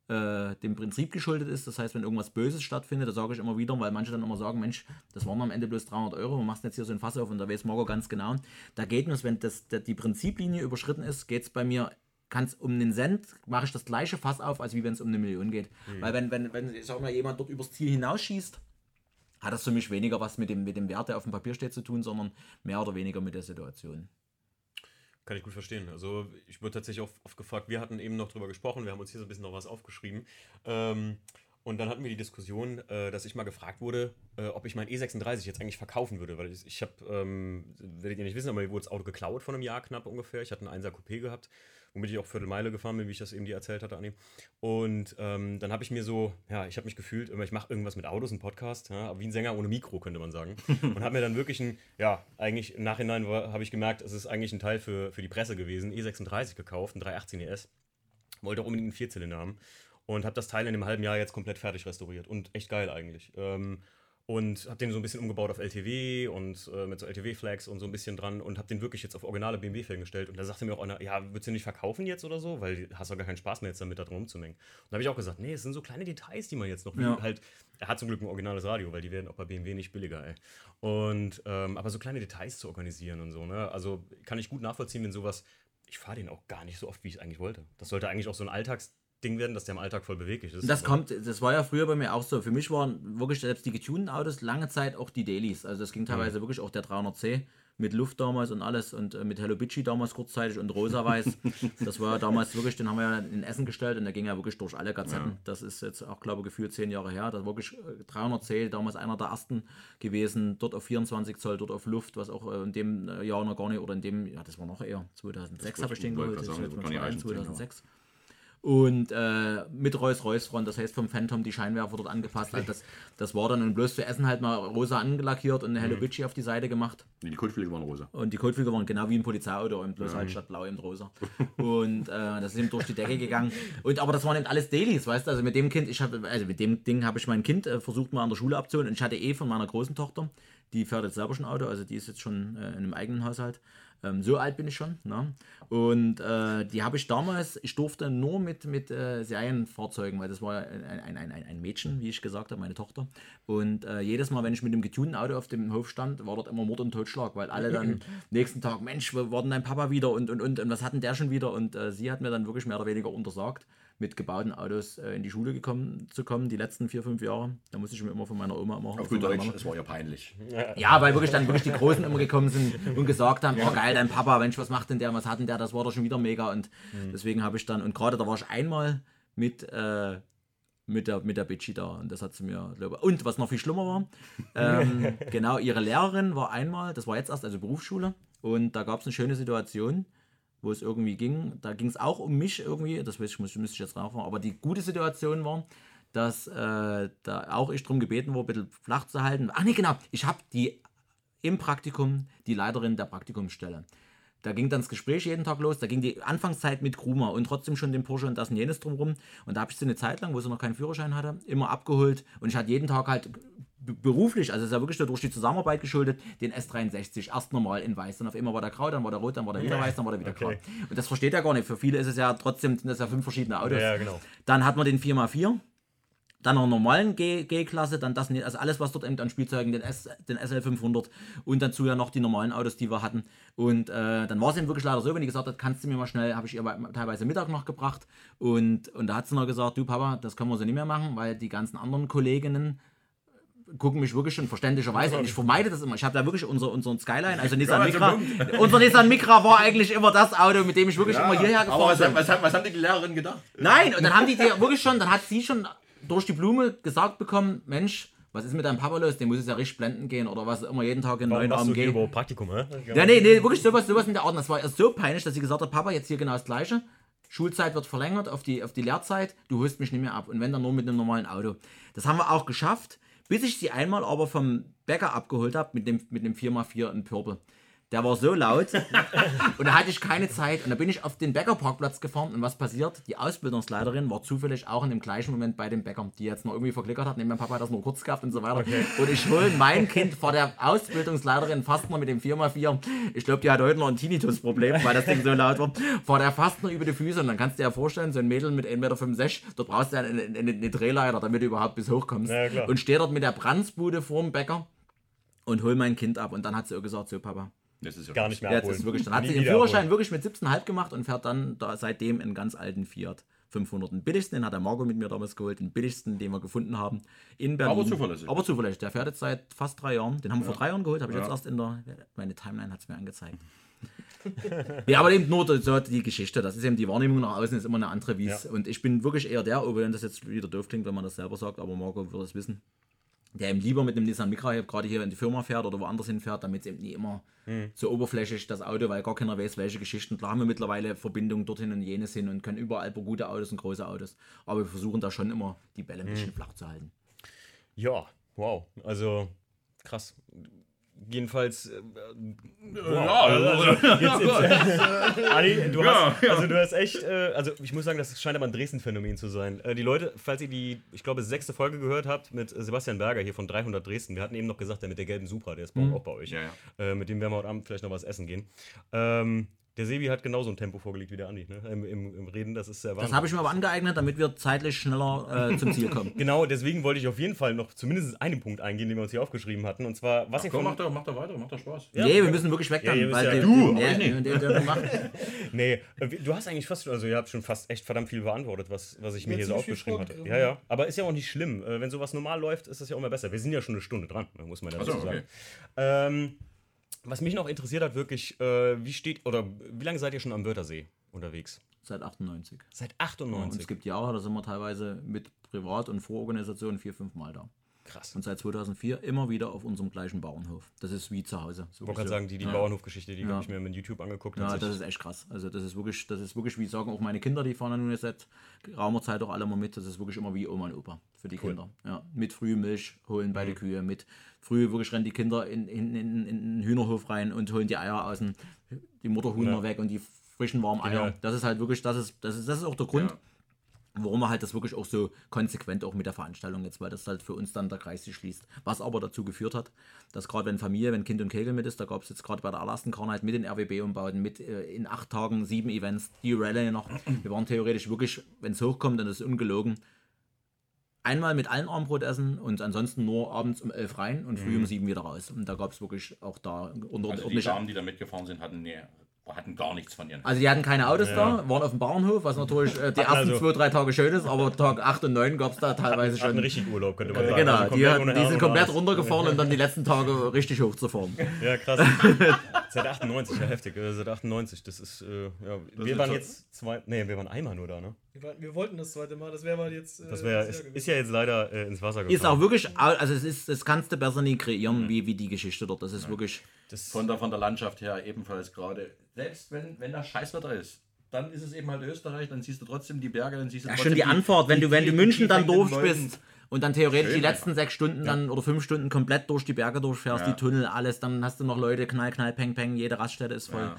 äh, dem Prinzip geschuldet ist, das heißt, wenn irgendwas Böses stattfindet, da sage ich immer wieder, weil manche dann immer sagen, Mensch, das waren am Ende bloß 300 Euro, wir machst jetzt hier so ein Fass auf und da weiß Marco ganz genau. Da geht es, wenn das, die Prinziplinie überschritten ist, geht es bei mir kann es um einen Cent, mache ich das gleiche Fass auf, als wie wenn es um eine Million geht. Weil wenn, wenn, wenn ich sag mal, jemand dort übers Ziel hinausschießt, hat das für mich weniger was mit dem, mit dem Wert, der auf dem Papier steht, zu tun, sondern mehr oder weniger mit der Situation. Kann ich gut verstehen. Also ich wurde tatsächlich oft, oft gefragt, wir hatten eben noch drüber gesprochen, wir haben uns hier so ein bisschen noch was aufgeschrieben. Ähm, und dann hatten wir die Diskussion, äh, dass ich mal gefragt wurde, äh, ob ich mein E36 jetzt eigentlich verkaufen würde, weil ich, ich habe, ähm, werdet ihr nicht wissen, aber mir wurde das Auto geklaut von einem Jahr knapp ungefähr. Ich hatte einen 1er Coupé gehabt, womit ich auch Viertelmeile gefahren bin, wie ich das eben dir erzählt hatte, Anni. Und ähm, dann habe ich mir so, ja, ich habe mich gefühlt, immer, ich mache irgendwas mit Autos, einen Podcast, ja, wie ein Sänger ohne Mikro, könnte man sagen. und habe mir dann wirklich ein, ja, eigentlich im Nachhinein habe ich gemerkt, es ist eigentlich ein Teil für, für die Presse gewesen, E36 gekauft, ein 318 ES. Wollte auch unbedingt einen Vierzylinder haben. Und habe das Teil in einem halben Jahr jetzt komplett fertig restauriert. Und echt geil eigentlich. Ähm, und habe den so ein bisschen umgebaut auf LTW und äh, mit so LTW-Flags und so ein bisschen dran und habe den wirklich jetzt auf originale BMW-Felgen gestellt. Und da sagte mir auch einer, ja, würdest du nicht verkaufen jetzt oder so? Weil du hast doch gar keinen Spaß mehr jetzt damit da drum rumzumengen. Und da habe ich auch gesagt, nee, es sind so kleine Details, die man jetzt noch, Ja. halt, er hat zum Glück ein originales Radio, weil die werden auch bei BMW nicht billiger, ey. Und, ähm, aber so kleine Details zu organisieren und so, ne? Also kann ich gut nachvollziehen, wenn sowas, ich fahre den auch gar nicht so oft, wie ich es eigentlich wollte. Das sollte eigentlich auch so ein Alltagsding werden, dass der im Alltag voll beweglich ist. Das kommt, das war ja früher bei mir auch so. Für mich waren wirklich selbst die getunten Autos lange Zeit auch die Dailies. Also das ging teilweise wirklich auch der 300C mit Luft damals und alles und äh, mit Hello Bitchy damals kurzzeitig und rosa-weiß. das war ja damals wirklich, den haben wir ja in Essen gestellt und der ging ja wirklich durch alle Gazetten. Das ist jetzt auch, glaube ich, gefühlt zehn Jahre her. Das war wirklich äh, 300C, damals einer der ersten gewesen, dort auf 24 Zoll, dort auf Luft, was auch äh, in dem äh, Jahr noch gar nicht, oder in dem, ja, das war noch eher, 2006 habe ich den geholt, gerade sagen, das ist das kann nicht reichen, 2006. Und äh, mit Rolls-Royce-Front, das heißt vom Phantom die Scheinwerfer dort angepasst. Also das, das war dann und bloß zu essen halt mal rosa angelackiert und eine Hello Bitchy auf die Seite gemacht. Nee, die Kotflügel waren rosa. Und die Kotflügel waren genau wie ein Polizeiauto und bloß halt statt blau eben rosa. Und äh, das ist eben durch die Decke gegangen. Und aber das waren eben alles Dailies, weißt du? Also mit dem Kind, ich habe, also mit dem Ding habe ich mein Kind äh, versucht mal an der Schule abzuholen. Und ich hatte eh von meiner großen Tochter, die fährt jetzt selber schon Auto, also die ist jetzt schon äh, in einem eigenen Haushalt. Ähm, so alt bin ich schon. Ne? Und äh, die habe ich damals, ich durfte nur mit, mit äh, Serienfahrzeugen, weil das war ja ein, ein, ein, ein Mädchen, wie ich gesagt habe, meine Tochter. Und äh, jedes Mal, wenn ich mit dem getunten Auto auf dem Hof stand, war dort immer Mord und Totschlag, weil alle dann nächsten Tag, Mensch, wo war denn dein Papa wieder und, und, und, und was hat denn der schon wieder? Und äh, sie hat mir dann wirklich mehr oder weniger untersagt, mit gebauten Autos äh, in die Schule gekommen, zu kommen, die letzten vier, fünf Jahre. Da musste ich mir immer von meiner Oma immer Auf gut Deutsch, es war ja peinlich. ja, weil wirklich dann wirklich die Großen immer gekommen sind und gesagt haben, oh geil, dein Papa, Mensch, was macht denn der, was hat denn der, das war doch schon wieder mega. Und deswegen habe ich dann, und gerade da war ich einmal mit, äh, mit der, mit der Bitchy da. Und das hat sie mir, glaube ich, und was noch viel schlimmer war, ähm, genau, ihre Lehrerin war einmal, das war jetzt erst, also Berufsschule. Und da gab es eine schöne Situation, wo es irgendwie ging, da ging es auch um mich irgendwie, das weiß ich, muss, müsste ich jetzt nachfragen, aber die gute Situation war, dass äh, da auch ich darum gebeten wurde, ein bisschen flach zu halten. Ach nee, genau, ich habe die im Praktikum die Leiterin der Praktikumsstelle. Da ging dann das Gespräch jeden Tag los, da ging die Anfangszeit mit Krumer und trotzdem schon den Porsche und das und jenes drumherum. Und da habe ich sie eine Zeit lang, wo sie noch keinen Führerschein hatte, immer abgeholt und ich hatte jeden Tag halt beruflich, also es ist ja wirklich nur durch die Zusammenarbeit geschuldet, den S63, erst normal in weiß, dann auf einmal war der grau, dann war der rot, dann war der wieder weiß, dann war der wieder Okay. grau. Und das versteht er gar nicht. Für viele ist es ja trotzdem, sind das ja fünf verschiedene Autos. Ja, genau. Dann hat man den 4x4, dann noch einen normalen G-Klasse, dann das, also alles, was dort eben an Spielzeugen, den, S, den SL500 und dazu ja noch die normalen Autos, die wir hatten. Und äh, dann war es eben wirklich leider so, wenn die gesagt hat, kannst du mir mal schnell, habe ich ihr teilweise Mittag noch gebracht. Und, und da hat sie noch gesagt, du Papa, das können wir so nicht mehr machen, weil die ganzen anderen Kolleginnen gucken mich wirklich schon verständlicherweise und ich vermeide das immer. Ich habe da wirklich unser, unseren Skyline, also Nissan also Micra. unser Nissan Micra war eigentlich immer das Auto, mit dem ich wirklich immer hierher gefahren was, bin. was, was, was haben die Lehrerinnen gedacht? Nein, und dann haben die dir wirklich schon, dann hat sie schon durch die Blume gesagt bekommen, Mensch, was ist mit deinem Papa los? Dem muss es ja richtig blenden gehen oder was immer jeden Tag in neuen AMG. überhaupt Praktikum, hä? Ja, nee, nee, wirklich sowas, sowas in der Art. Das war erst so peinlich, dass sie gesagt hat, Papa, jetzt hier genau das Gleiche. Schulzeit wird verlängert auf die, auf die Lehrzeit, du holst mich nicht mehr ab. Und wenn dann nur mit einem normalen Auto. Das haben wir auch geschafft, bis ich sie einmal aber vom Bäcker abgeholt habe mit dem, mit dem 4x4 in Purple. Der war so laut und da hatte ich keine Zeit. Und da bin ich auf den Bäckerparkplatz gefahren und was passiert? Die Ausbildungsleiterin war zufällig auch in dem gleichen Moment bei dem Bäcker, die jetzt noch irgendwie verklickert hat. Nee, mein Papa hat das nur kurz gehabt und so weiter. Und ich hole mein Kind vor der Ausbildungsleiterin Fastner mit dem 4x4. Ich glaube, die hat heute noch ein Tinnitus-Problem, weil das Ding so laut war. Vor der Fastner über die Füße. Und dann kannst du dir ja vorstellen, so ein Mädel mit 1,65 Meter, dort brauchst du ja eine, eine, eine Drehleiter, damit du überhaupt bis hoch kommst. Ja, und stehe dort mit der Brandbude vorm Bäcker und hol mein Kind ab. Und dann hat sie auch gesagt, so Papa, Das ist ja Gar nicht mehr Jetzt abholen. ist wirklich, dann hat sie den Führerschein abholen. wirklich mit 17,5 gemacht und fährt dann da seitdem einen ganz alten Fiat 500. Den billigsten, den hat der Marco mit mir damals geholt, den billigsten, den wir gefunden haben in Berlin. Aber zuverlässig. Aber zuverlässig. Der fährt jetzt seit fast drei Jahren. Den haben wir vor drei Jahren geholt, habe ich Ja. jetzt erst in der, meine Timeline hat es mir angezeigt. ja, aber eben nur so die Geschichte. Das ist eben die Wahrnehmung nach außen ist immer eine andere, wie es. Ja. Und ich bin wirklich eher der, wenn das jetzt wieder doof klingt, wenn man das selber sagt, aber Marco wird es wissen, der eben lieber mit einem Nissan Micra gerade hier in die Firma fährt oder woanders hinfährt, damit es eben nie immer so oberflächlich das Auto, weil gar keiner weiß, welche Geschichten. Klar haben wir mittlerweile Verbindungen dorthin und jenes hin und können überall über gute Autos und große Autos. Aber wir versuchen da schon immer die Bälle ein bisschen flach zu halten. Ja, wow. Also krass. Jedenfalls. Äh, Ja, also, jetzt, jetzt, Ali, du Ja, hast, also du hast echt, äh, also ich muss sagen, das scheint aber ein Dresden-Phänomen zu sein. Äh, die Leute, falls ihr die, ich glaube, sechste Folge gehört habt mit äh, Sebastian Berger hier von 300 Dresden, wir hatten eben noch gesagt, der mit der gelben Supra, der ist bei- auch bei euch. Ja, ja. Äh, mit dem werden wir heute Abend vielleicht noch was essen gehen. Ähm, der Sebi hat genauso ein Tempo vorgelegt wie der Andi, ne? Im, im, im Reden, das ist sehr Das habe ich mir aber angeeignet, damit wir zeitlich schneller äh, zum Ziel kommen. Genau, deswegen wollte ich auf jeden Fall noch zumindest einen Punkt eingehen, den wir uns hier aufgeschrieben hatten. Und zwar, was ihr Komm, von, mach doch, mach doch weiter, mach doch Spaß. Ja, nee, wir müssen wirklich weg Ja, dann. wisst weil ja- Du, nee, äh, du hast eigentlich fast, also ihr habt schon fast echt verdammt viel beantwortet, was, was ich mir Ja, hier so aufgeschrieben hatte. Ja, ja. Aber ist ja auch nicht schlimm. Äh, Wenn sowas normal läuft, ist das ja auch immer besser. Wir sind ja schon eine Stunde dran, muss man ja Ach so, dazu sagen. okay. Ähm, was mich noch interessiert hat, wirklich, äh, wie steht, oder wie lange seid ihr schon am Wörthersee unterwegs? Seit 98. Seit Und es 98. gibt Jahre, da sind wir teilweise mit Privat- und Vororganisationen vier, fünf Mal da. Krass. Und seit 2004 immer wieder auf unserem gleichen Bauernhof. Das ist wie zu Hause. Ich wollte gerade sagen, die, die ja. Bauernhofgeschichte, die Ja. habe ich mir mit YouTube angeguckt. Ja, das ist echt krass. Also das ist wirklich, das ist wirklich, wie sagen auch meine Kinder, die fahren ja nun jetzt seit geraumer Zeit auch alle mal mit. Das ist wirklich immer wie Oma und Opa für die Cool. Kinder. Ja, mit früh Milch holen bei den Kühe, mit früh wirklich rennen die Kinder in, in, in, in den Hühnerhof rein und holen die Eier aus dem, die Mutterhuhner Ja. weg und die frischen warmen Eier. Genial. Das ist halt wirklich, das ist, das ist, das ist auch der Grund, Ja. Warum wir halt das wirklich auch so konsequent auch mit der Veranstaltung jetzt, weil das halt für uns dann der Kreis sich schließt. Was aber dazu geführt hat, dass gerade wenn Familie, wenn Kind und Kegel mit ist, da gab es jetzt gerade bei der allerersten Karneval mit den RWB-Umbauten, mit äh, in acht Tagen sieben Events, die Rallye noch. Wir waren theoretisch wirklich, wenn es hochkommt, dann ist es ungelogen, einmal mit allen Armbrot essen und ansonsten nur abends um elf rein und früh um sieben wieder raus. Und da gab es wirklich auch da unter Mhm. Also die Damen, die da mitgefahren sind, hatten, nee, hatten gar nichts von ihren. also die hatten keine Autos da, waren auf dem Bauernhof, was natürlich äh, die ersten also- zwei, drei Tage schön ist, aber Tag 8 und 9 gab es da teilweise Hatten schon. richtig Urlaub, könnte man sagen. Genau, Also die, hat, die sind komplett runtergefahren und dann die letzten Tage richtig hochzufahren. Ja, krass. Seit 98, ja heftig. äh, Seit 98, das ist, äh, ja, wir ist waren jetzt zwei, nee, wir waren einmal nur da, ne? Wir, wollten- wir wollten das zweite Mal, das wäre mal jetzt. äh, Das wäre, das ist, ist ja jetzt leider äh, ins Wasser gefallen. Ist auch wirklich, also es ist, das kannst du besser nie kreieren, wie, wie die Geschichte dort. Das ist wirklich. das, Von der, von der Landschaft her ebenfalls gerade. Selbst wenn, wenn das Scheißwetter ist, dann ist es eben halt Österreich, dann siehst du trotzdem die Berge, dann siehst du Ja, trotzdem schon die Anfahrt, wenn du, wenn du München dann Wolken. bist und dann theoretisch Schön die letzten sechs Stunden dann oder fünf Stunden komplett durch die Berge durchfährst, Ja. die Tunnel, alles, dann hast du noch Leute, knall, knall, peng, peng, jede Raststätte ist voll. Ja.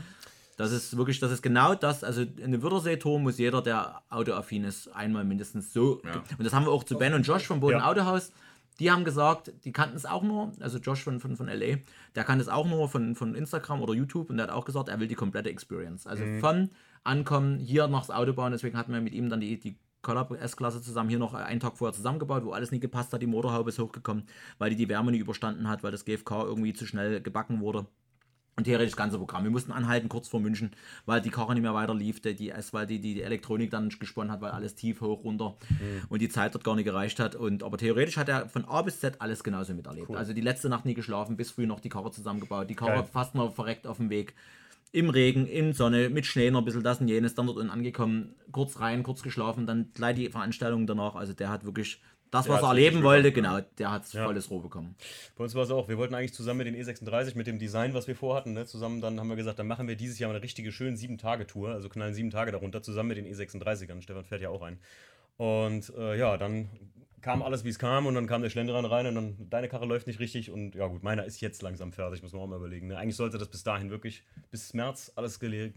Das ist wirklich, das ist genau das. Also eine Wörthersee-Tour muss jeder, der autoaffin ist, einmal mindestens so. Ja. Und das haben wir auch zu Ben und Josh vom Boden Ja. Autohaus. Die haben gesagt, die kannten es auch nur, also Josh von, von, von LA, der kannte es auch nur von, von Instagram oder YouTube und der hat auch gesagt, er will die komplette Experience. Also von Ankommen hier nachs Auto bauen, deswegen hatten wir mit ihm dann die, die Collab S-Klasse zusammen hier noch einen Tag vorher zusammengebaut, wo alles nie gepasst hat, die Motorhaube ist hochgekommen, weil die die Wärme nie überstanden hat, weil das GFK irgendwie zu schnell gebacken wurde. Und theoretisch das ganze Programm. Wir mussten anhalten kurz vor München, weil die Karre nicht mehr weiter lief, die, die, weil die, die, die Elektronik dann nicht gesponnen hat, weil alles tief, hoch, runter und die Zeit dort gar nicht gereicht hat. Und, aber theoretisch hat er von A bis Z alles genauso miterlebt. Also die letzte Nacht nie geschlafen, bis früh noch die Karre zusammengebaut, die Karre Geil. fast noch verreckt auf dem Weg. Im Regen, in Sonne, mit Schnee noch ein bisschen das und jenes, dann dort unten angekommen, kurz rein, kurz geschlafen, dann gleich die Veranstaltung danach. Also der hat wirklich das, was er erleben wollte, bekommen, genau, der hat volles Roh bekommen. Bei uns war es auch, wir wollten eigentlich zusammen mit den E36, mit dem Design, was wir vorhatten, ne, zusammen, dann haben wir gesagt, dann machen wir dieses Jahr mal eine richtige schöne Sieben-Tage-Tour, also knallen sieben Tage darunter, zusammen mit den E36ern. Stefan fährt ja auch ein. Und äh, ja, dann kam alles, wie es kam und dann kam der Schlendrian rein und dann, deine Karre läuft nicht richtig und ja gut, meiner ist jetzt langsam fertig, muss man auch mal überlegen. Ne? Eigentlich sollte das bis dahin wirklich, bis März alles geregelt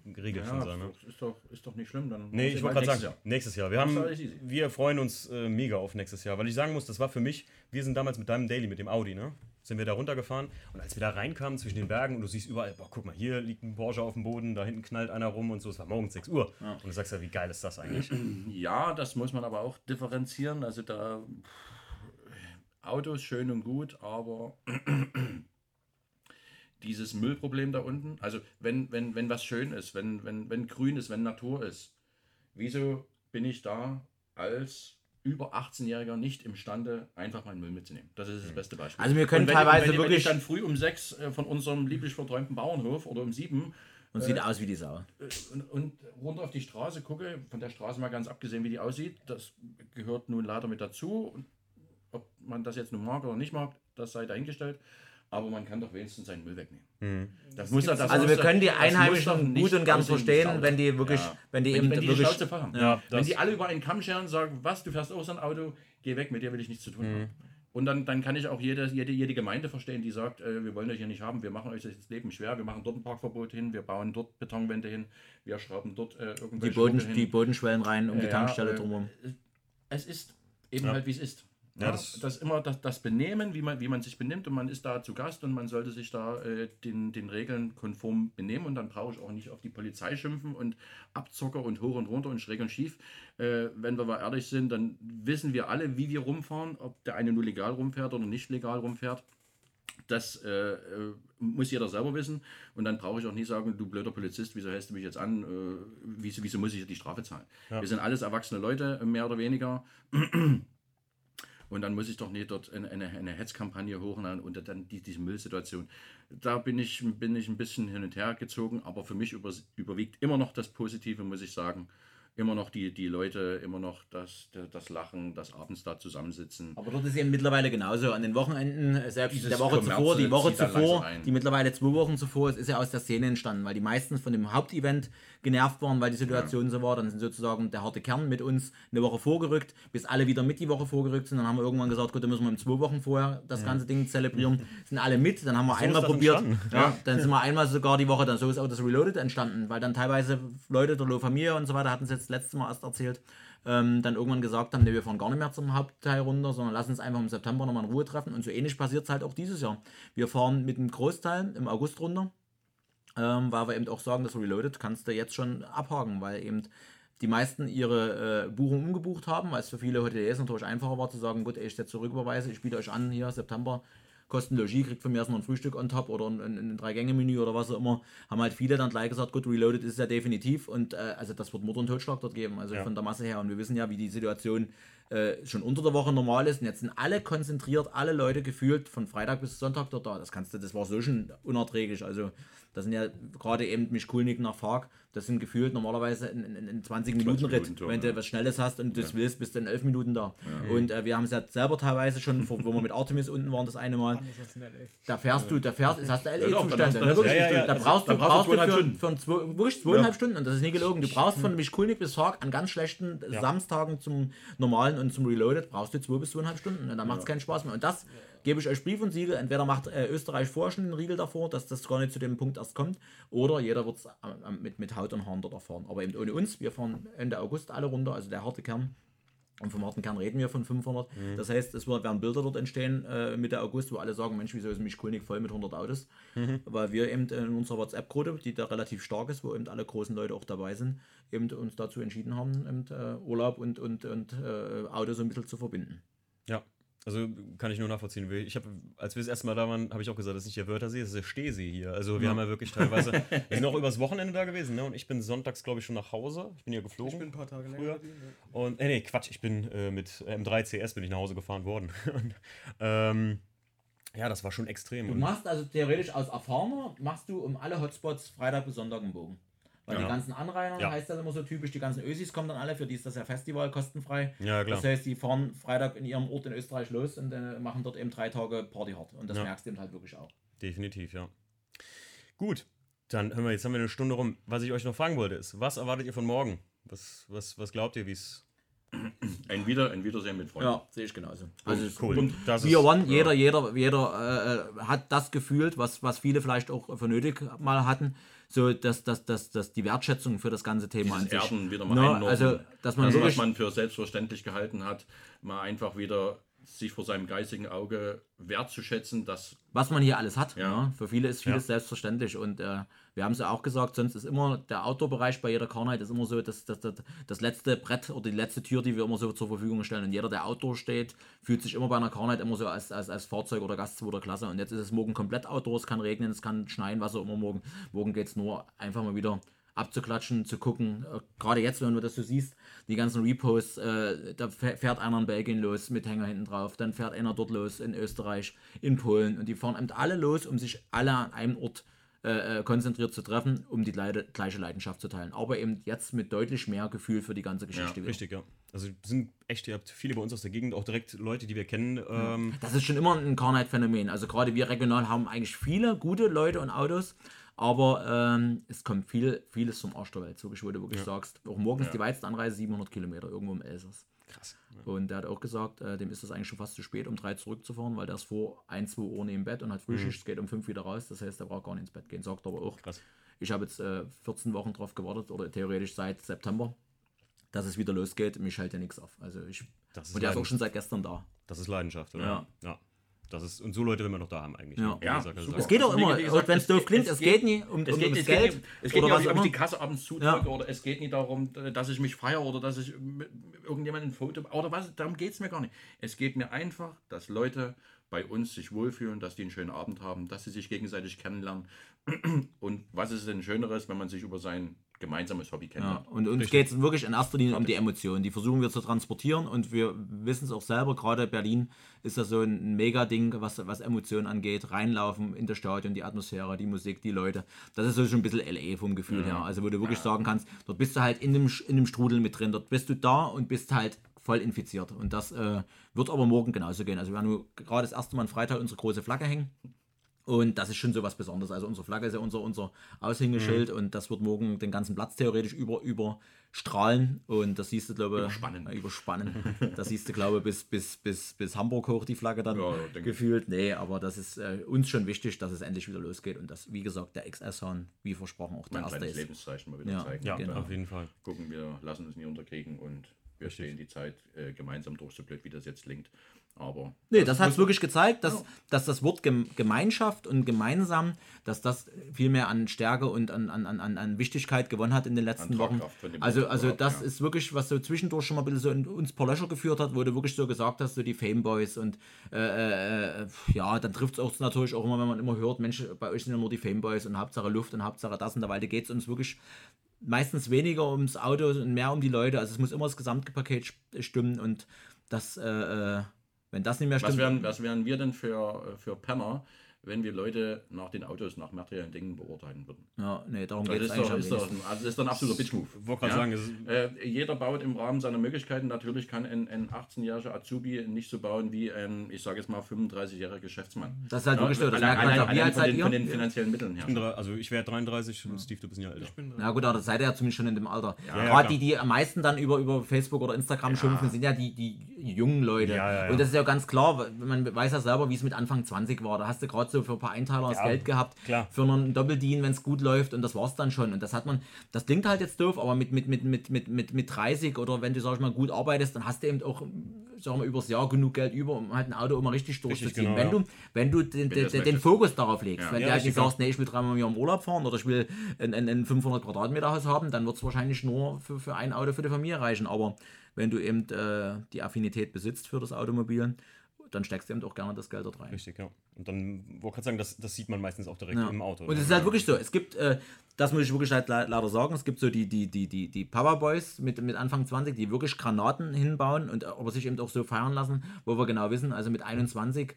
schon Ja, sein. Ne? ist, doch, ist doch nicht schlimm. Dann Nee, ich wollte gerade sagen, nächstes nächstes Jahr. Wir, haben, wir freuen uns äh, mega auf nächstes Jahr, weil ich sagen muss, das war für mich, wir sind damals mit deinem Daily, mit dem Audi, ne? Sind wir da runtergefahren und als wir da reinkamen zwischen den Bergen und du siehst überall, boah, guck mal, hier liegt ein Porsche auf dem Boden, da hinten knallt einer rum und so, es war morgens 6 Uhr. Und du sagst ja, wie geil ist das eigentlich? Ja, das muss man aber auch differenzieren. Also da Autos schön und gut, aber dieses Müllproblem da unten, also wenn, wenn, wenn was schön ist, wenn, wenn, wenn grün ist, wenn Natur ist, wieso bin ich da als über 18-Jähriger nicht imstande, einfach meinen Müll mitzunehmen? Das ist das beste Beispiel. Also wir können wenn, teilweise wenn, wenn wirklich- ich dann früh um sechs äh, von unserem lieblich verträumten Bauernhof oder um sieben Und sieht aus wie die Sau. und, und runter auf die Straße gucke, von der Straße mal ganz abgesehen, wie die aussieht, das gehört nun leider mit dazu. Und ob man das jetzt nun mag oder nicht mag, das sei dahingestellt. Aber man kann doch wenigstens seinen Müll wegnehmen. Das muss ja- das Also wir können die Einheimischen gut und gern verstehen, wenn die wirklich, Ja. wenn die wenn, eben wenn die die wirklich. Schnauze fahren. Ja, wenn die alle über einen Kamm scheren und sagen, was, du fährst auch so ein Auto, geh weg, mit dir will ich nichts zu tun Mhm. haben. Und dann, dann kann ich auch jede, jede, jede Gemeinde verstehen, die sagt, äh, wir wollen euch hier nicht haben, wir machen euch das Leben schwer, wir machen dort ein Parkverbot hin, wir bauen dort Betonwände hin, wir schrauben dort äh, die, irgendwelche Boden, Schmucke die. Bodenschwellen rein um die Ja, Tankstelle äh, drumherum. Es ist eben halt, wie es ist. Ja, Ja, das- das, immer das, das Benehmen, wie man, wie man sich benimmt und man ist da zu Gast und man sollte sich da äh, den, den Regeln konform benehmen und dann brauche ich auch nicht auf die Polizei schimpfen und Abzocker und hoch und runter und schräg und schief. Äh, wenn wir mal ehrlich sind, dann wissen wir alle, wie wir rumfahren, ob der eine nur legal rumfährt oder nicht legal rumfährt. Das äh, äh, muss jeder selber wissen. Und dann brauche ich auch nicht sagen, du blöder Polizist, wieso hältst du mich jetzt an? Äh, wieso, wieso muss ich die Strafe zahlen? Wir sind alles erwachsene Leute, mehr oder weniger. Und dann muss ich doch nicht dort eine, eine, Hetzkampagne hochnehmen und dann die, diese Müllsituation. Da bin ich, bin ich ein bisschen hin und her gezogen, aber für mich über, überwiegt immer noch das Positive, muss ich sagen. Immer noch die, die Leute, immer noch das, das Lachen, das abends da zusammensitzen. Aber dort ist eben mittlerweile genauso. An den Wochenenden, äh, selbst Dieses der Woche Kommerze zuvor, die Woche zieht dann zuvor, die mittlerweile zwei Wochen zuvor ist, ist ja aus der Szene entstanden, weil die meisten von dem Hauptevent genervt waren, weil die Situation so war. Dann sind sozusagen der harte Kern mit uns eine Woche vorgerückt, bis alle wieder mit die Woche vorgerückt sind. Dann haben wir irgendwann gesagt, gut, dann müssen wir in zwei Wochen vorher das ganze Ding zelebrieren. Sind alle mit, dann haben wir einmal ist das probiert. Ja, dann sind wir einmal sogar die Woche, dann so ist auch das Reloaded entstanden, weil dann teilweise Leute der Low Familie und so weiter hatten es jetzt jetzt letztes Mal erst erzählt, ähm, dann irgendwann gesagt haben, nee, wir fahren gar nicht mehr zum Hauptteil runter, sondern lass uns einfach im September nochmal in Ruhe treffen. Und so ähnlich passiert es halt auch dieses Jahr. Wir fahren mit einem Großteil im August runter, ähm, weil wir eben auch sagen, das Reloaded kannst du jetzt schon abhaken, weil eben die meisten ihre äh, Buchung umgebucht haben, weil es für viele Hoteliers natürlich einfacher war zu sagen, gut, ich jetzt zurücküberweise, ich biete euch an, hier September, kosten Logis, kriegt von mir erstmal ein Frühstück on top oder ein, ein, ein Drei-Gänge-Menü oder was auch immer, haben halt viele dann gleich gesagt, gut, Reloaded ist ja definitiv und äh, also das wird Mord und Totschlag dort geben, also Ja. von der Masse her. Und wir wissen ja, wie die Situation äh, schon unter der Woche normal ist. Und jetzt sind alle konzentriert, alle Leute gefühlt von Freitag bis Sonntag dort da, das kannst du, das war so schon unerträglich, also das sind ja gerade eben Mischkulnik nach Fark, das sind gefühlt normalerweise in, in, in 20 Minuten Ritt. Minuten Tour, Wenn du ja. was Schnelles hast und das willst, bist du in 11 Minuten da. Und äh, wir haben es ja selber teilweise schon, vor- wo wir mit Artemis unten waren, das eine Mal, da fährst du, da fährst, das hast du Ja, LE-Zustände. hast du ne, ja, ja, da brauchst du, brauchst du du für, Stunden. für ein zwei, wirklich zweieinhalb Stunden, und das ist nicht gelogen. Du brauchst von Mischkulnik bis Fark an ganz schlechten Samstagen zum normalen und zum Reloaded brauchst du zwei bis zweieinhalb Stunden. Und da macht es keinen Spaß mehr. Und das gebe ich euch Brief und Siegel. Entweder macht äh, Österreich vorher schon den Riegel davor, dass das gar nicht zu dem Punkt erst kommt, oder jeder wird es mit, mit Haut und Haaren dort erfahren. Aber eben ohne uns. Wir fahren Ende August alle runter, also der harte Kern. Und vom harten Kern reden wir von 500. Das heißt, es werden Bilder dort entstehen äh, Mitte August, wo alle sagen, Mensch, wieso ist Mischkulnik voll mit 100 Autos? Weil wir eben in unserer WhatsApp-Gruppe, die da relativ stark ist, wo eben alle großen Leute auch dabei sind, eben uns dazu entschieden haben, eben, äh, Urlaub und, und, und äh, Auto so ein bisschen zu verbinden. Ja, also kann ich nur nachvollziehen. Ich habe, als wir das erste Mal da waren, habe ich auch gesagt, das ist nicht der Wörthersee, das ist der Stehsee hier. Also wir haben ja wirklich teilweise, wir sind auch übers Wochenende da gewesen, ne? Und ich bin sonntags, glaube ich, schon nach Hause. Ich bin hier geflogen. Ich bin ein paar Tage länger früher. geblieben, ja. Und, äh, nee, Quatsch, ich bin äh, mit M3 CS bin ich nach Hause gefahren worden. Und, ähm, ja, das war schon extrem. Du Und, machst also theoretisch aus Erfahrener, machst du um alle Hotspots Freitag bis Sonntag einen Bogen. Weil Ja. die ganzen Anrainer, Ja. heißt das immer so typisch, die ganzen Ösis kommen dann alle, für die ist das ja Festival kostenfrei. ja, klar. Das heißt, die fahren Freitag in ihrem Ort in Österreich los und äh, machen dort eben drei Tage Party hart. Und das Ja. merkst du eben halt wirklich auch. Definitiv, ja. Gut, dann hören wir, jetzt haben wir eine Stunde rum. Was ich euch noch fragen wollte, ist, was erwartet ihr von morgen? Was, was, was glaubt ihr, wie es. Ein, Wieder, ein Wiedersehen mit Freunden. Ja, sehe ich genauso. Also es- Cool. Das Year ist, One, jeder, jeder, jeder äh, hat das gefühlt, was, was viele vielleicht auch für nötig mal hatten, so dass, dass, dass, dass die Wertschätzung für das ganze Thema Dieses an sich. Erden wieder mal einordnen. also, dass man das, wirklich, was man für selbstverständlich gehalten hat, mal einfach wieder sich vor seinem geistigen Auge wertzuschätzen, dass was man hier alles hat. Ja. Ne? Für viele ist vieles Ja. selbstverständlich und äh, wir haben es ja auch gesagt, sonst ist immer der Outdoor-Bereich bei jeder Carnight ist immer so das, das, das, das letzte Brett oder die letzte Tür, die wir immer so zur Verfügung stellen. Und jeder, der Outdoor steht, fühlt sich immer bei einer Carnight immer so als, als, als Fahrzeug oder Gast zweiter Klasse. Und jetzt ist es morgen komplett Outdoor, es kann regnen, es kann schneien, was auch immer morgen. Morgen geht es nur einfach mal wieder abzuklatschen, zu gucken. Äh, Gerade jetzt, wenn du das so siehst, die ganzen Reposts, äh, da fäh- fährt einer in Belgien los mit Hänger hinten drauf, dann fährt einer dort los in Österreich, in Polen und die fahren eben alle los, um sich alle an einem Ort äh, äh, konzentriert zu treffen, um die gleiche Leidenschaft zu teilen. Aber eben jetzt mit deutlich mehr Gefühl für die ganze Geschichte. wieder. Richtig, ja. Also sind echt, ihr habt viele bei uns aus der Gegend, auch direkt Leute, die wir kennen. Ähm, Das ist schon immer ein Carnight-Phänomen. Also gerade wir regional haben eigentlich viele gute Leute und Autos, aber ähm, es kommt viel, vieles zum Arsch der Welt. So wie du wirklich sagst. Auch morgens die weiteste Anreise 700 Kilometer irgendwo im Elsass. krass. Und der hat auch gesagt, äh, dem ist das eigentlich schon fast zu spät, um drei zurückzufahren, weil der ist vor 1, 2 Uhr neben Bett und hat Frühschicht, es geht um 5 wieder raus. Das heißt, der braucht gar nicht ins Bett gehen. Sagt aber auch, Krass. ich habe jetzt äh, 14 Wochen drauf gewartet oder theoretisch seit September, dass es wieder losgeht. Mich hält ja nichts auf. Also ich, und der ist auch schon seit gestern da. Das ist Leidenschaft, oder? Ja. ja. Das ist, und so Leute will man noch da haben eigentlich. Ja. ne? Ja, super. Es geht auch immer, gesagt, wenn es doof klingt, es es geht- geht nie um, Es um geht, das es geht, Geld nicht, es geht oder nicht, was ob ich die Kasse abends zudrücke oder es geht nicht darum, dass ich mich feiere oder dass ich mit irgendjemandem ein Foto oder was, darum geht es mir gar nicht. Es geht mir einfach, dass Leute bei uns sich wohlfühlen, dass die einen schönen Abend haben, dass sie sich gegenseitig kennenlernen. Und was ist denn Schöneres, wenn man sich über sein gemeinsames Hobby Ja, kennenlernt? und uns geht es wirklich in erster Linie um die Emotionen. Die versuchen wir zu transportieren und wir wissen es auch selber, gerade Berlin ist das so ein Mega-Ding, was, was Emotionen angeht. Reinlaufen in das Stadion, die Atmosphäre, die Musik, die Leute. Das ist so schon ein bisschen LA vom Gefühl her. Also wo du wirklich sagen kannst, dort bist du halt in dem, in dem Strudel mit drin. Dort bist du da und bist halt voll infiziert. Und das äh, wird aber morgen genauso gehen. Also wir haben gerade das erste Mal am Freitag unsere große Flagge hängen. Und das ist schon so was Besonderes. Also unsere Flagge ist ja unser, unser Aushängeschild Mhm. und das wird morgen den ganzen Platz theoretisch über, überstrahlen. Und das siehst du, glaube ich, Überspannen. äh, überspannen. das siehst du, glaube ich, bis, bis, bis, bis Hamburg hoch die Flagge dann Ja, gefühlt. Nee, aber das ist äh, uns schon wichtig, dass es endlich wieder losgeht und dass, wie gesagt, der XS-Hahn, wie versprochen, auch der Mein erste ist. Lebenszeichen mal wieder Ja, zeigen. Ja, Genau. auf jeden Fall. gucken, wir lassen uns nie unterkriegen und wir stehen die Zeit äh, gemeinsam durch, so blöd wie das jetzt klingt. Aber Nee, das hat es wirklich gezeigt, dass, dass das Wort Gem Gemeinschaft und gemeinsam, dass das viel mehr an Stärke und an, an, an, an- Wichtigkeit gewonnen hat in den letzten Wochen. Also, also das ja. ist wirklich, was so zwischendurch schon mal ein bisschen so in uns paar Löcher geführt hat, wo du wirklich so gesagt hast, so die Fameboys und äh, äh, äh, ja, dann trifft es auch natürlich auch immer, wenn man immer hört, Mensch, bei euch sind ja nur die Fameboys und Hauptsache Luft und Hauptsache das und dabei geht es uns wirklich meistens weniger ums Auto und mehr um die Leute. Also es muss immer das Gesamtpaket st- stimmen und das, äh, äh, wenn das nicht mehr was stimmt. wären, was wären wir denn für, für Penner, wenn wir Leute nach den Autos, nach materiellen Dingen beurteilen würden? Ja, nee, darum geht es eigentlich doch, ist, doch, also das ist doch ein absoluter Bitch-Move. Ich wollte gerade sagen, Äh, jeder baut im Rahmen seiner Möglichkeiten. Natürlich kann ein, ein 18-jähriger Azubi nicht so bauen wie ein, ich sage jetzt mal, 35-jähriger Geschäftsmann. Das ist halt wirklich so, das allein, merkt man allein, allein alt von, seid den, ihr? von den finanziellen Mitteln her. ich bin drei- also ich wäre 33 und Steve, du bist ein Jahr älter. Na gut, aber das seid ihr ja zumindest schon in dem Alter. ja, Gerade die, die am meisten dann über, über Facebook oder Instagram schimpfen, sind ja die, die jungen Leute. Ja, ja, ja. Und das ist ja ganz klar, man weiß ja selber, wie es mit Anfang 20 war. Da hast du gerade so für ein paar Einteiler das Ja, Geld gehabt, klar. für einen Doppeldien, wenn es gut läuft und das war's dann schon. Und das hat man, das klingt halt jetzt doof, aber mit, mit, mit, mit, mit, mit, mit 30 oder wenn du, sag ich mal, gut arbeitest, dann hast du eben auch, sagen wir, übers Jahr genug Geld über, um halt ein Auto immer richtig durchzuziehen. genau, wenn, ja. du, wenn du den, du den, den. Fokus darauf legst, wenn du halt nicht sagst, nee, ich will dreimal im Jahr im Urlaub fahren oder ich will ein, ein, ein 500 Quadratmeter Haus haben, dann wird es wahrscheinlich nur für, für ein Auto für die Familie reichen. Aber wenn du eben äh, die Affinität besitzt für das Automobil, dann steckst du eben auch gerne das Geld dort rein. Richtig, ja. Und dann wollte ich gerade sagen, das, das sieht man meistens auch direkt Ja. im Auto. Und es ist halt wirklich so, es gibt, äh, das muss ich wirklich halt le leider sagen, es gibt so die, die, die, die, die Papa Boys mit, mit Anfang 20, die wirklich Granaten hinbauen und aber sich eben auch so feiern lassen, wo wir genau wissen, also mit 21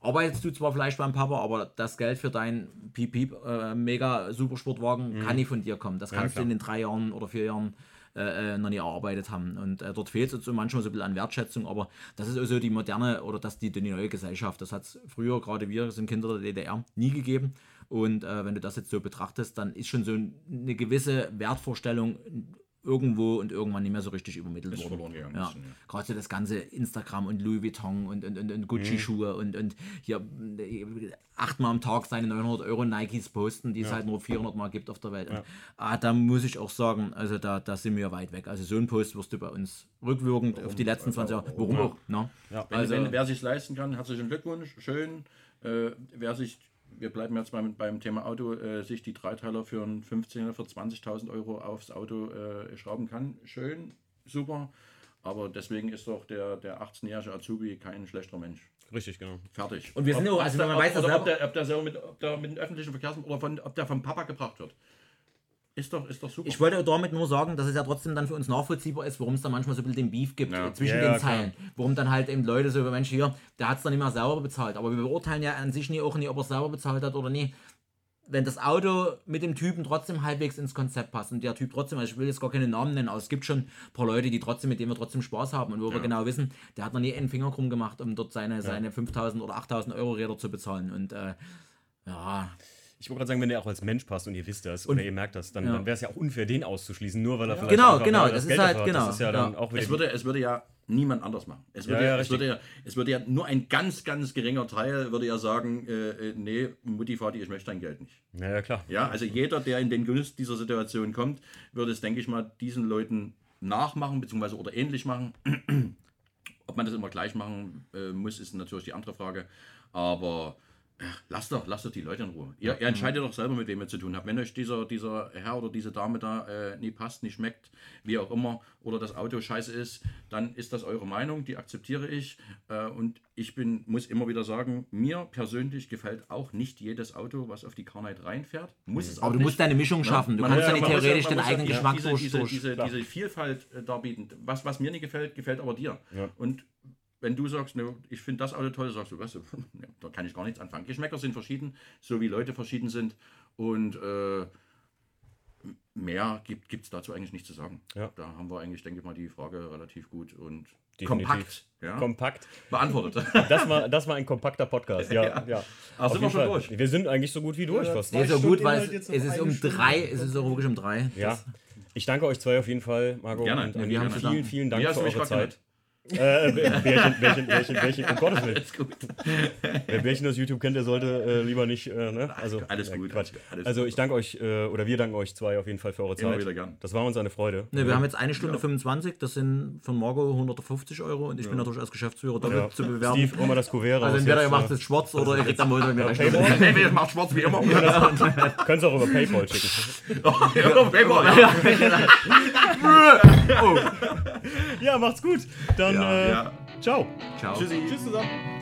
arbeitest du zwar vielleicht beim Papa, aber das Geld für deinen Piep Piep äh, mega Supersportwagen kann nicht von dir kommen. Das kannst du klar. in den drei Jahren oder vier Jahren äh, äh, noch nie erarbeitet haben. Und äh, dort fehlt es so manchmal so ein bisschen an Wertschätzung, aber das ist also die moderne oder das die, die neue Gesellschaft. Das hat es früher, gerade wir sind Kinder der DDR, nie gegeben. Und äh, wenn du das jetzt so betrachtest, dann ist schon so eine gewisse Wertvorstellung irgendwo und irgendwann nicht mehr so richtig übermittelt Ist verloren gegangen, Ja. bisschen, ja. Gerade so das ganze Instagram und Louis Vuitton und, und, und, und Gucci-Schuhe und, und hier äh, achtmal am Tag seine 900 Euro Nikes posten, die es halt nur 400 Mal gibt auf der Welt. Und, ah, da muss ich auch sagen, also da, da sind wir weit weg. Also so ein Post wirst du bei uns rückwirkend auf die letzten 20 Jahre, warum auch? Ne? Wenn, Also- wenn, wer sich leisten kann, herzlichen Glückwunsch, schön. Äh, wer sich, wir bleiben jetzt beim, beim Thema Auto, äh, sich die Dreiteiler für ein 15 oder für 20.000 Euro aufs Auto äh, schrauben kann, schön, super. Aber deswegen ist doch der, der 18-jährige Azubi kein schlechter Mensch. Richtig, genau. Fertig. Und wir sind Ob- ja- also ob wenn man der- weiß, dass oder ob selber- der, ob der, so mit, ob der mit den öffentlichen Verkehrsmitteln oder von, ob der vom Papa gebracht wird. Ist doch, ist doch super. Ich wollte damit nur sagen, dass es ja trotzdem dann für uns nachvollziehbar ist, warum es da manchmal so ein bisschen den Beef gibt Ja. zwischen Ja, den ja, klar. Zeilen. Warum dann halt eben Leute so, Mensch, hier, der hat es dann nicht mehr selber bezahlt. Aber wir beurteilen ja an sich nie auch nicht, ob er es selber bezahlt hat oder nie. Wenn das Auto mit dem Typen trotzdem halbwegs ins Konzept passt und der Typ trotzdem, also ich will jetzt gar keine Namen nennen, aber es gibt schon ein paar Leute, die trotzdem, mit denen wir trotzdem Spaß haben und wo wir genau wissen, der hat noch nie einen Finger krumm gemacht, um dort seine, seine 5000 oder 8000 Euro Räder zu bezahlen. Und äh, ja, Ich wollte gerade sagen, wenn der auch als Mensch passt und ihr wisst das oder ihr merkt das, dann, dann wäre es ja auch unfair, den auszuschließen, nur weil er vielleicht Genau, genau, mal das ist Geld halt- genau, Das ist ja ja. dann auch Es würde, es würde ja niemand anders machen. Es würde, Ja, ja, es, würde ja, es würde ja nur ein ganz, ganz geringer Teil würde ja sagen, äh, äh, nee, Mutti, Vati, ich möchte dein Geld nicht. ja, ja, klar. Ja, also jeder, der in den Genuss dieser Situation kommt, würde es, denke ich mal, diesen Leuten nachmachen, beziehungsweise oder ähnlich machen. Ob man das immer gleich machen äh, muss, ist natürlich die andere Frage. Aber äh, lasst doch, lasst doch die Leute in Ruhe. Ihr, ihr entscheidet doch selber, mit wem ihr zu tun habt. Wenn euch dieser, dieser Herr oder diese Dame da äh, nie passt, nicht schmeckt, wie auch immer, oder das Auto scheiße ist, dann ist das eure Meinung, die akzeptiere ich. Äh, und ich bin, muss immer wieder sagen, mir persönlich gefällt auch nicht jedes Auto, was auf die Carnight reinfährt. Muss es auch aber du nicht. musst deine Mischung schaffen. Du Man kannst muss ja nicht theoretisch man den eigenen diese- Geschmack diese, durch, diese, durch diese, diese Vielfalt äh, darbieten. Was, was mir nicht gefällt, gefällt aber dir. Ja. Und wenn du sagst, ne, ich finde das Auto toll, sagst du, weißt du, ne, da kann ich gar nichts anfangen. Geschmäcker sind verschieden, so wie Leute verschieden sind. Und äh, mehr gibt es dazu eigentlich nicht zu sagen. Ja. Da haben wir eigentlich, denke ich mal, die Frage relativ gut und Definitiv. kompakt ja, Kompakt. beantwortet. Das war, das war ein kompakter Podcast. Ja, ja. Ach, Auf sind wir schon Fall. durch? Wir sind eigentlich so gut wie durch. Ja, fast. so Stunden gut, weil es, ist um Stunde. drei, es ist so wirklich um drei. Ja. Ich danke euch zwei auf jeden Fall, Marco. Gerne. Und, Ja, und wir haben vielen, vielen Dank für eure Zeit. Äh, Bärchen, Bärchen, Bärchen, Bärchen, um Gottes Willen. Alles gut. Wer Bärchen aus YouTube kennt, der sollte äh, lieber nicht, äh, ne? Also, alles äh, gut. Quatsch. Alles also ich danke euch, äh, oder wir danken euch zwei auf jeden Fall für eure Immer Zeit. wieder gern. Das war uns eine Freude. Ne, wir haben jetzt eine Stunde 25, das sind von Margot 150 Euro und ich bin natürlich als Geschäftsführer doppelt Ja. zu bewerben. Steve, mal das Kuvert also entweder ihr macht äh, es schwarz oder ihr kriegt am Montag eine Rechnung. Nee, nee, das macht Schwarz wie immer. Könnt ihr auch über Paypal schicken. oh, Ja, macht's gut. Dann, Ja, ciao. Ciao. Tschüss zusammen.